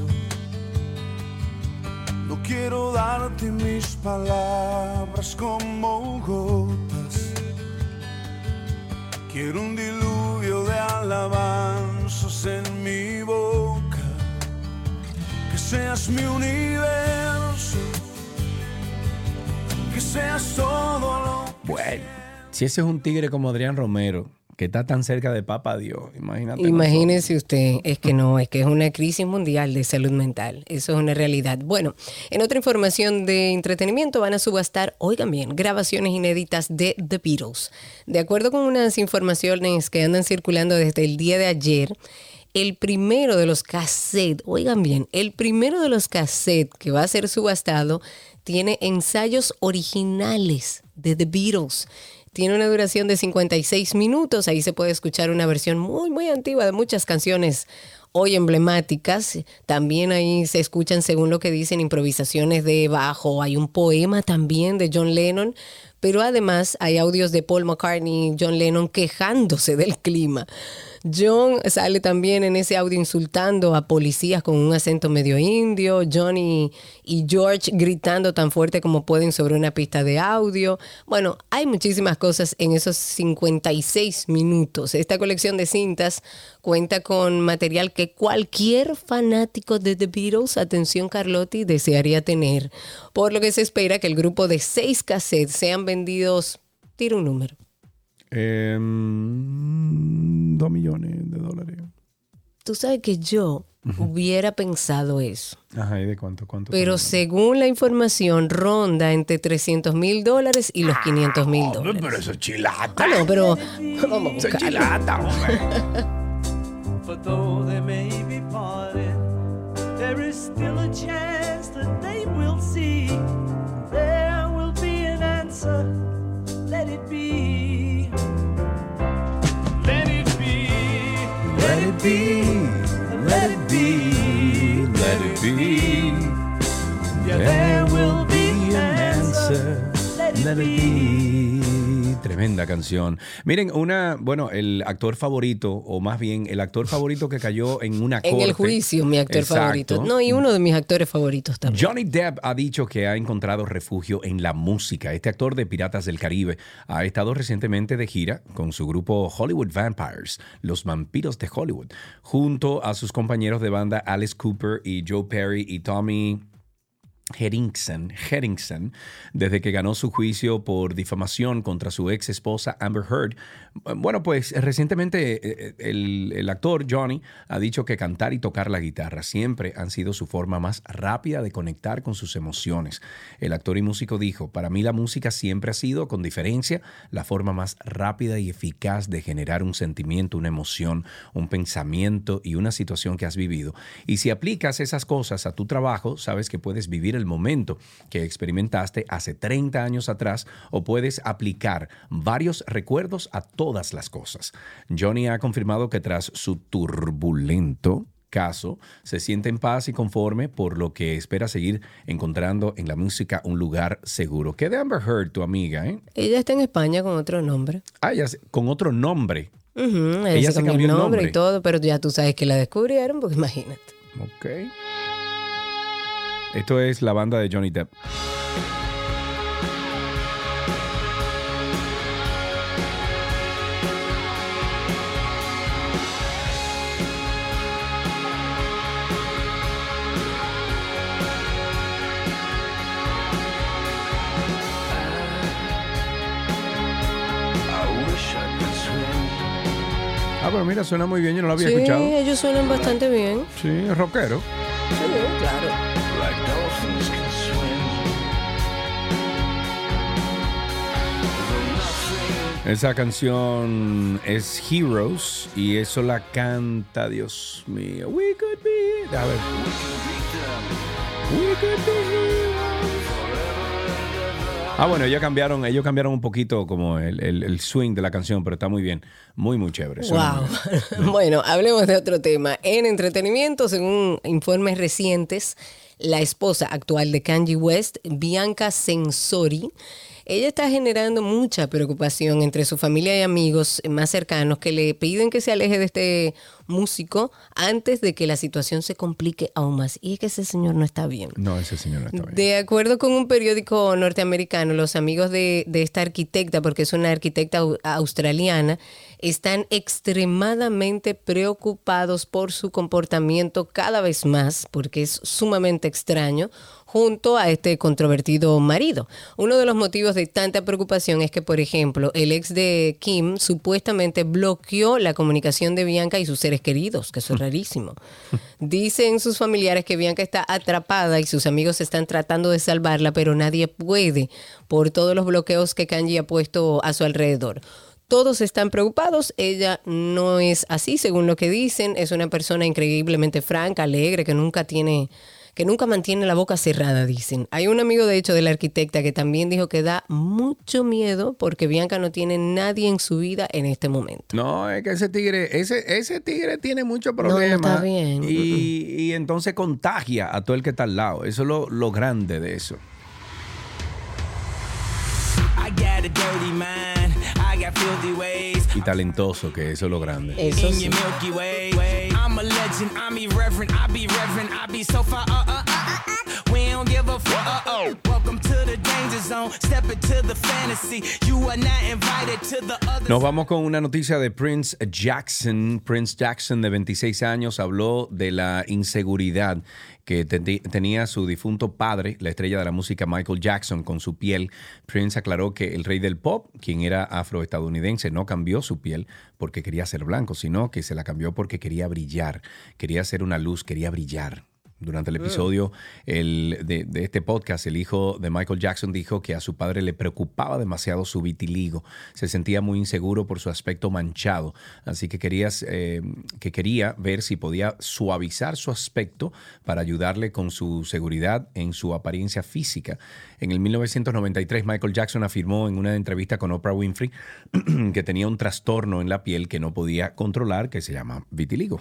No quiero darte mis palabras como gotas. Quiero un diluvio de alabanzas en mi boca. Que seas mi universo. Que seas todo lo Bueno, si ese es un tigre como Adrián Romero, que está tan cerca de Papa Dios, imagínate. Imagínese usted, es que no, es que es una crisis mundial de salud mental. Eso es una realidad. Bueno, en otra información de entretenimiento van a subastar, oigan bien, grabacionos inéditas de The Beatles. De acuerdo con unas informaciones que andan circulando desde el día de ayer, el primero de los cassettes, oigan bien, el primero de los cassettes que va a ser subastado tiene ensayos originales de The Beatles. Tiene una duración de 56 minutos. Ahí se puede escuchar una versión muy, muy antigua de muchas canciones hoy emblemáticas. También ahí se escuchan, según lo que dicen, improvisaciones de bajo. Hay un poema también de John Lennon. Pero además hay audios de Paul McCartney y John Lennon quejándose del clima. John sale también en ese audio insultando a policías con un acento medio indio. Johnny y George gritando tan fuerte como pueden sobre una pista de audio. Bueno, hay muchísimas cosas en esos 56 minutos. Esta colección de cintas cuenta con material que cualquier fanático de The Beatles, atención Carlotti, desearía tener. Por lo que se espera que el grupo de seis cassettes sean vendidos, tira un número, Em, dos millones de dólares. Tú sabes que yo hubiera pensado eso. Ajá, ¿y de cuánto? cuánto Pero según la información, ronda entre 300 mil dólares y los 500 mil dólares. Pero eso es chilata. Ah, no, pero vamos a Eso es chilata, hombre. [LAUGHS] be. Let it be. Let it be. Yeah, there will be an answer. Let it be. Tremenda canción. Miren, una, bueno, el actor favorito, o más bien el actor favorito que cayó en una corte. En el juicio, mi actor Exacto. favorito. No, y uno de mis actores favoritos también. Johnny Depp ha dicho que ha encontrado refugio en la música. Este actor de Piratas del Caribe ha estado recientemente de gira con su grupo Hollywood Vampires, los vampiros de Hollywood, junto a sus compañeros de banda Alice Cooper y Joe Perry y Tommy Herrington, Herrington, desde que ganó su juicio por difamación contra su ex esposa Amber Heard. Bueno, pues recientemente eh, el, el actor Johnny ha dicho que cantar y tocar la guitarra siempre han sido su forma más rápida de conectar con sus emociones. El actor y músico dijo, para mí la música siempre ha sido, con diferencia, la forma más rápida y eficaz de generar un sentimiento, una emoción, un pensamiento y una situación que has vivido. Y si aplicas esas cosas a tu trabajo, sabes que puedes vivir el momento que experimentaste hace 30 años atrás o puedes aplicar varios recuerdos a todas las cosas. Johnny ha confirmado que tras su turbulento caso, se siente en paz y conforme, por lo que espera seguir encontrando en la música un lugar seguro. ¿Qué de Amber Heard, tu amiga? Eh? Ella está en España con otro nombre. Ah, se- con otro nombre. Ella, Ella se cambió cambió el el nombre, nombre. y todo, pero ya tú sabes que la descubrieron, porque imagínate. Ok. Esto es la banda de Johnny Depp. Ah, pero mira, suena muy bien, yo no lo había sí, escuchado. ellos suenan bastante bien. Sí, es rockero. Sí, claro. Esa canción es Heroes y eso la canta, Dios mío. We could be. A ver. We could be heroes. Ah, bueno, ellos cambiaron, ellos cambiaron un poquito como el, el- el swing de la canción, pero está muy bien. Muy, muy chévere. Wow. muy [LAUGHS] bueno, hablemos de otro tema. En entretenimiento, según informes recientes, la esposa actual de Kanye West, Bianca Sensori, ella está generando mucha preocupación entre su familia y amigos más cercanos que le piden que se aleje de este músico antes de que la situación se complique aún más. Y es que ese señor no está bien. No, ese señor no está bien. De acuerdo con un periódico norteamericano, los amigos de, de esta arquitecta, porque es una arquitecta au- australiana, están extremadamente preocupados por su comportamiento cada vez más, porque es sumamente extraño, junto a este controvertido marido. Uno de los motivos de tanta preocupación es que, por ejemplo, el ex de Kim supuestamente bloqueó la comunicación de Bianca y sus seres queridos, que eso es rarísimo. Dicen sus familiares que Bianca está atrapada y sus amigos están tratando de salvarla, pero nadie puede por todos los bloqueos que Kanji ha puesto a su alrededor. Todos están preocupados, ella no es así, según lo que dicen, es una persona increíblemente franca, alegre, que nunca tiene que nunca mantiene la boca cerrada, dicen. Hay un amigo, de hecho, de la arquitecta que también dijo que da mucho miedo porque Bianca no tiene nadie en su vida en este momento. No, es que ese tigre, ese, ese tigre tiene muchos no problemas. está bien. Y, y entonces contagia a todo el que está al lado. Eso es lo, lo grande de eso. I got a dirty mind. Y talentoso, que eso es lo grande. in your Milky Way. I'm a legend. I'm irreverent. I be reverent. I be so far. We don't give a fuck. Welcome to the danger zone. Step into the fantasy. You are not invited to the other. Nos vamos con una noticia de Prince Jackson. Prince Jackson, de 26 años, habló de la inseguridad que te- tenía su difunto padre, la estrella de la música Michael Jackson, con su piel. Prince aclaró que el rey del pop, quien era afroestadounidense, no cambió su piel porque quería ser blanco, sino que se la cambió porque quería brillar, quería ser una luz, quería brillar. Durante el Mm. episodio el- de, de este podcast, el hijo de Michael Jackson dijo que a su padre le preocupaba demasiado su vitiligo. Se sentía muy inseguro por su aspecto manchado. Así que, querías, eh, que quería ver si podía suavizar su aspecto para ayudarle con su seguridad en su apariencia física. En el 1993, Michael Jackson afirmó en una entrevista con Oprah Winfrey [CLEARS THROAT] que tenía un trastorno en la piel que no podía controlar, que se llama vitiligo.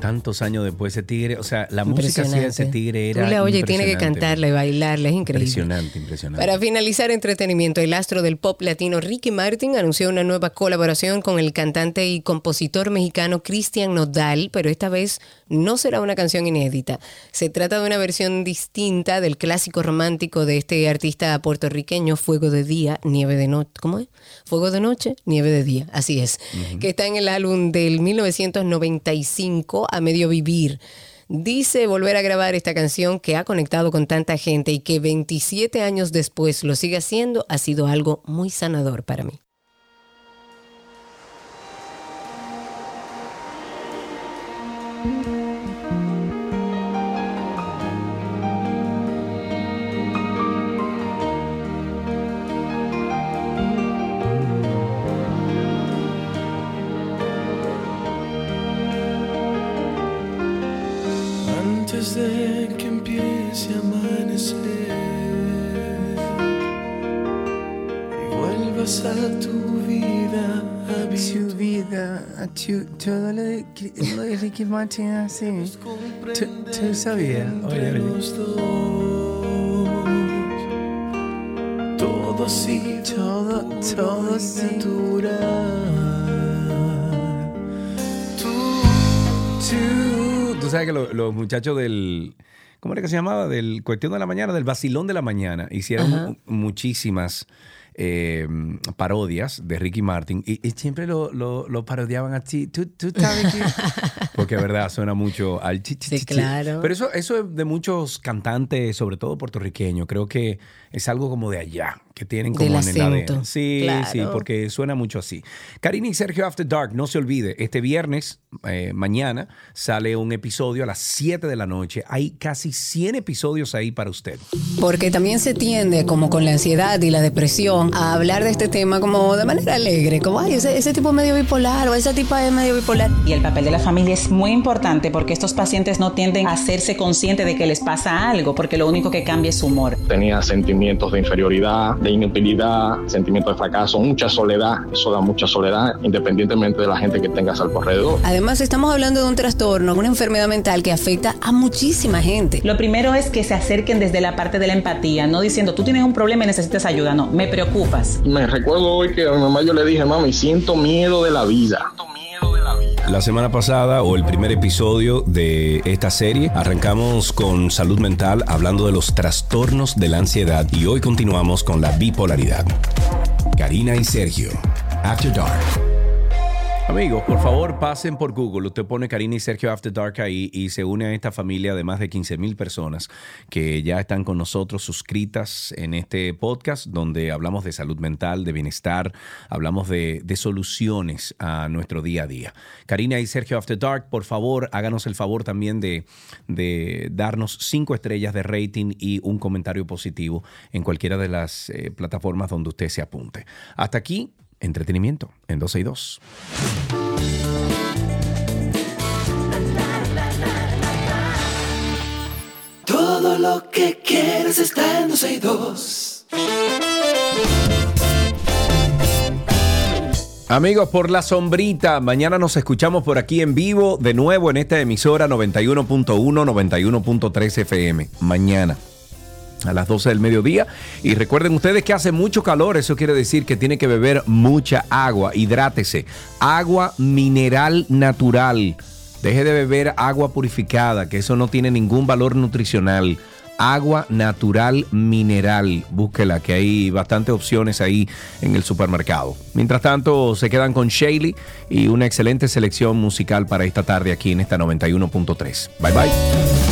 Tantos años después ese tigre, o sea, la música hacía ese tigre era Tú la oyes, tiene que cantarla y bailarla, es increíble. Impresionante, impresionante. Para finalizar entretenimiento, el astro del pop latino Ricky Martin anunció una nueva colaboración con el cantante y compositor mexicano Cristian Nodal, pero esta vez no será una canción inédita. Se trata de una versión distinta del clásico romántico de este artista puertorriqueño, Fuego de Día, Nieve de Noche. ¿Cómo es? Fuego de Noche, Nieve de Día. Así es. Que está en el álbum del 1995, A Medio Vivir. Dice volver a grabar esta canción que ha conectado con tanta gente y que 27 años después lo sigue haciendo, ha sido algo muy sanador para mí. Y vuelvas a tu vida, a tu vida, a tu, todo lo de, [LAUGHS] lo de Ricky Martin así. ¿Tú, tú sabías? Oye, oye. Todo así, todo, todo así. Tú, tú sabes que lo- los muchachos del. ¿Cómo era que se llamaba? Del Cuestión de la Mañana, del Vacilón de la Mañana. Hicieron Ajá. muchísimas eh, parodias de Ricky Martin y, y siempre lo, lo- lo parodiaban a ti. ¿Tú, tú sabes que.? [LAUGHS] Porque verdad suena mucho al chi, chi, Sí, chi. claro. Pero eso, eso es de muchos cantantes, sobre todo puertorriqueños. Creo que es algo como de allá, que tienen como Del en el ADN. Sí, sí, porque suena mucho así. Karina y Sergio After Dark, no se olvide, este viernes, eh, mañana, sale un episodio a las 7 de la noche. Hay casi 100 episodios ahí para usted. Porque también se tiende, como con la ansiedad y la depresión, a hablar de este tema como de manera alegre, como, ay, ese, ese tipo es medio bipolar o esa tipa es medio bipolar. Y el papel de la familia es muy importante porque estos pacientes no tienden a hacerse conscientes de que les pasa algo, porque lo único que cambia es su humor. Tenía sentimientos de inferioridad, de inutilidad, sentimientos de fracaso, mucha soledad. Eso da mucha soledad, independientemente de la gente que tengas al alrededor. Además, estamos hablando de un trastorno, una enfermedad mental que afecta a muchísima gente. Lo primero es que se acerquen desde la parte de la empatía, no diciendo tú tienes un problema y necesitas ayuda, no, me preocupas. Me recuerdo hoy que a mi mamá yo le dije, mami, siento miedo de la vida. La semana pasada, o el primer episodio de esta serie, arrancamos con salud mental hablando de los trastornos de la ansiedad y hoy continuamos con la bipolaridad. Karina y Sergio, After Dark. Amigos, por favor pasen por Google. Usted pone Karina y Sergio After Dark ahí y se une a esta familia de más de 15 mil personas que ya están con nosotros suscritas en este podcast donde hablamos de salud mental, de bienestar, hablamos de, soluciones a nuestro día a día. Karina y Sergio After Dark, por favor, háganos el favor también de, de darnos cinco estrellas de rating y un comentario positivo en cualquiera de las eh, plataformas donde usted se apunte. Hasta aquí, entretenimiento en 12 y 2. Todo lo que quieres está en 12 y 2. Amigos, por la sombrita, mañana nos escuchamos por aquí en vivo, de nuevo en esta emisora 91.1, 91.3 FM. Mañana a las 12 del mediodía. Y recuerden ustedes que hace mucho calor, eso quiere decir que tiene que beber mucha agua, hidrátese. Agua mineral natural. Deje de beber agua purificada, que eso no tiene ningún valor nutricional. Agua natural mineral. Búsquela, que hay bastantes opciones ahí en el supermercado. Mientras tanto, se quedan con Shaley y una excelente selección musical para esta tarde aquí en esta 91.3. Bye bye.